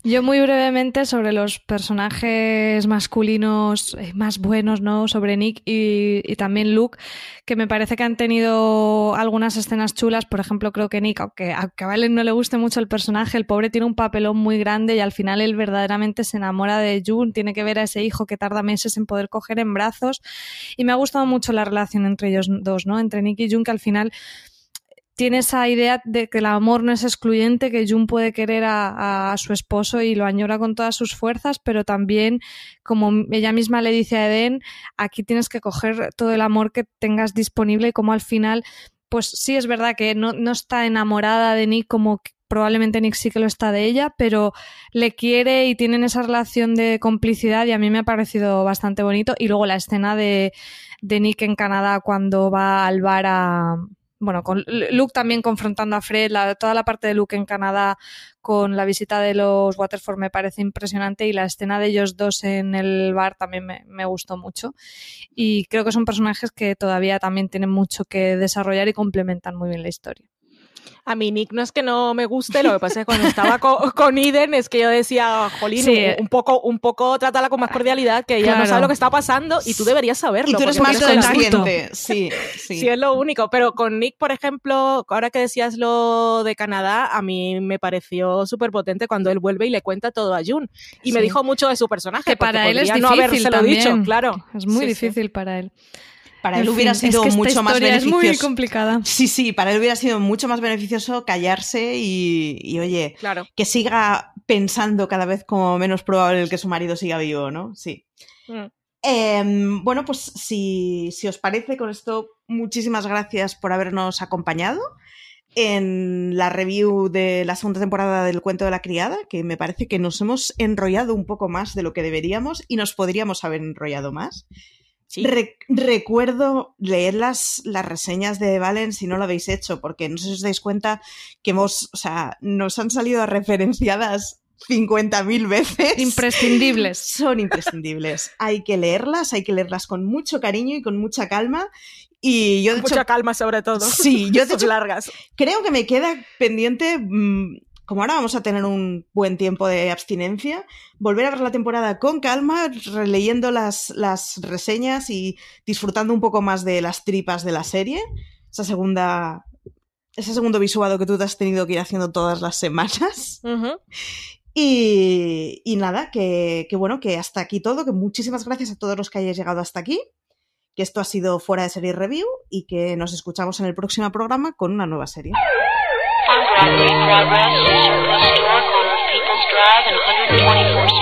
Yo muy brevemente sobre los personajes masculinos eh, más buenos, ¿no? Sobre Nick y, también Luke, que me parece que han tenido algunas escenas chulas. Por ejemplo, creo que Nick, aunque, aunque a Valen no le guste mucho el personaje, el pobre tiene un papelón muy grande y al final él verdaderamente se enamora de June, tiene que ver a ese hijo que tarda meses en poder coger en brazos. Y me ha gustado mucho la relación entre ellos dos, ¿no? Entre Nick y June, que al final tiene esa idea de que el amor no es excluyente, que Jun puede querer a, su esposo y lo añora con todas sus fuerzas, pero también, como ella misma le dice a Eden, aquí tienes que coger todo el amor que tengas disponible y como al final, pues sí es verdad que no, no está enamorada de Nick como probablemente Nick sí que lo está de ella, pero le quiere y tienen esa relación de complicidad y a mí me ha parecido bastante bonito. Y luego la escena de, de Nick en Canadá cuando va al bar a, bueno, con Luke también confrontando a Fred, la, toda la parte de Luke en Canadá con la visita de los Waterford me parece impresionante y la escena de ellos dos en el bar también me, me, gustó mucho y creo que son personajes que todavía también tienen mucho que desarrollar y complementan muy bien la historia. A mí Nick no es que no me guste, lo que pasa es que cuando estaba con, con Eden es que yo decía, Jolín, Sí. un poco, un poco trátala con más cordialidad, que ella no sabe lo que está pasando y tú deberías saberlo. Y tú eres más tú eres consciente. consciente. Sí, sí. Sí, es lo único. Pero con Nick, por ejemplo, ahora que decías lo de Canadá, a mí me pareció súper potente cuando él vuelve y le cuenta todo a Jun. Y me dijo mucho de su personaje. Que porque para él es difícil no habérselo también. dicho, claro. Es muy Sí, sí. difícil para él. Para En él hubiera es sido que mucho más es beneficioso. muy complicada. Sí, sí, para él hubiera sido mucho más beneficioso callarse y, y, oye, Claro. que siga pensando cada vez como menos probable que su marido siga vivo, ¿no? Sí. Mm. Em, bueno, pues si, si os parece, con esto, muchísimas gracias por habernos acompañado en la review de la segunda temporada del Cuento de la Criada, que me parece que nos hemos enrollado un poco más de lo que deberíamos y nos podríamos haber enrollado más. Sí. Re- recuerdo leer las, las reseñas de Valen si no lo habéis hecho, porque no sé si os dais cuenta que hemos, o sea, nos han salido referenciadas 50.000 veces. Imprescindibles. Son imprescindibles. hay que leerlas, hay que leerlas con mucho cariño y con mucha calma. Y yo, de Mucha hecho, calma sobre todo. Sí, yo de hecho largas. creo que me queda pendiente, mm, como ahora vamos a tener un buen tiempo de abstinencia, volver a ver la temporada con calma, releyendo las, las reseñas y disfrutando un poco más de las tripas de la serie. Esa segunda. Ese segundo visuado que tú te has tenido que ir haciendo todas las semanas. Y nada, que, que bueno, que hasta aquí todo, que muchísimas gracias a todos los que hayáis llegado hasta aquí, que esto ha sido Fuera de Serie Review y que nos escuchamos en el próximo programa con una nueva serie. Progress is a historic on People's Drive and 124th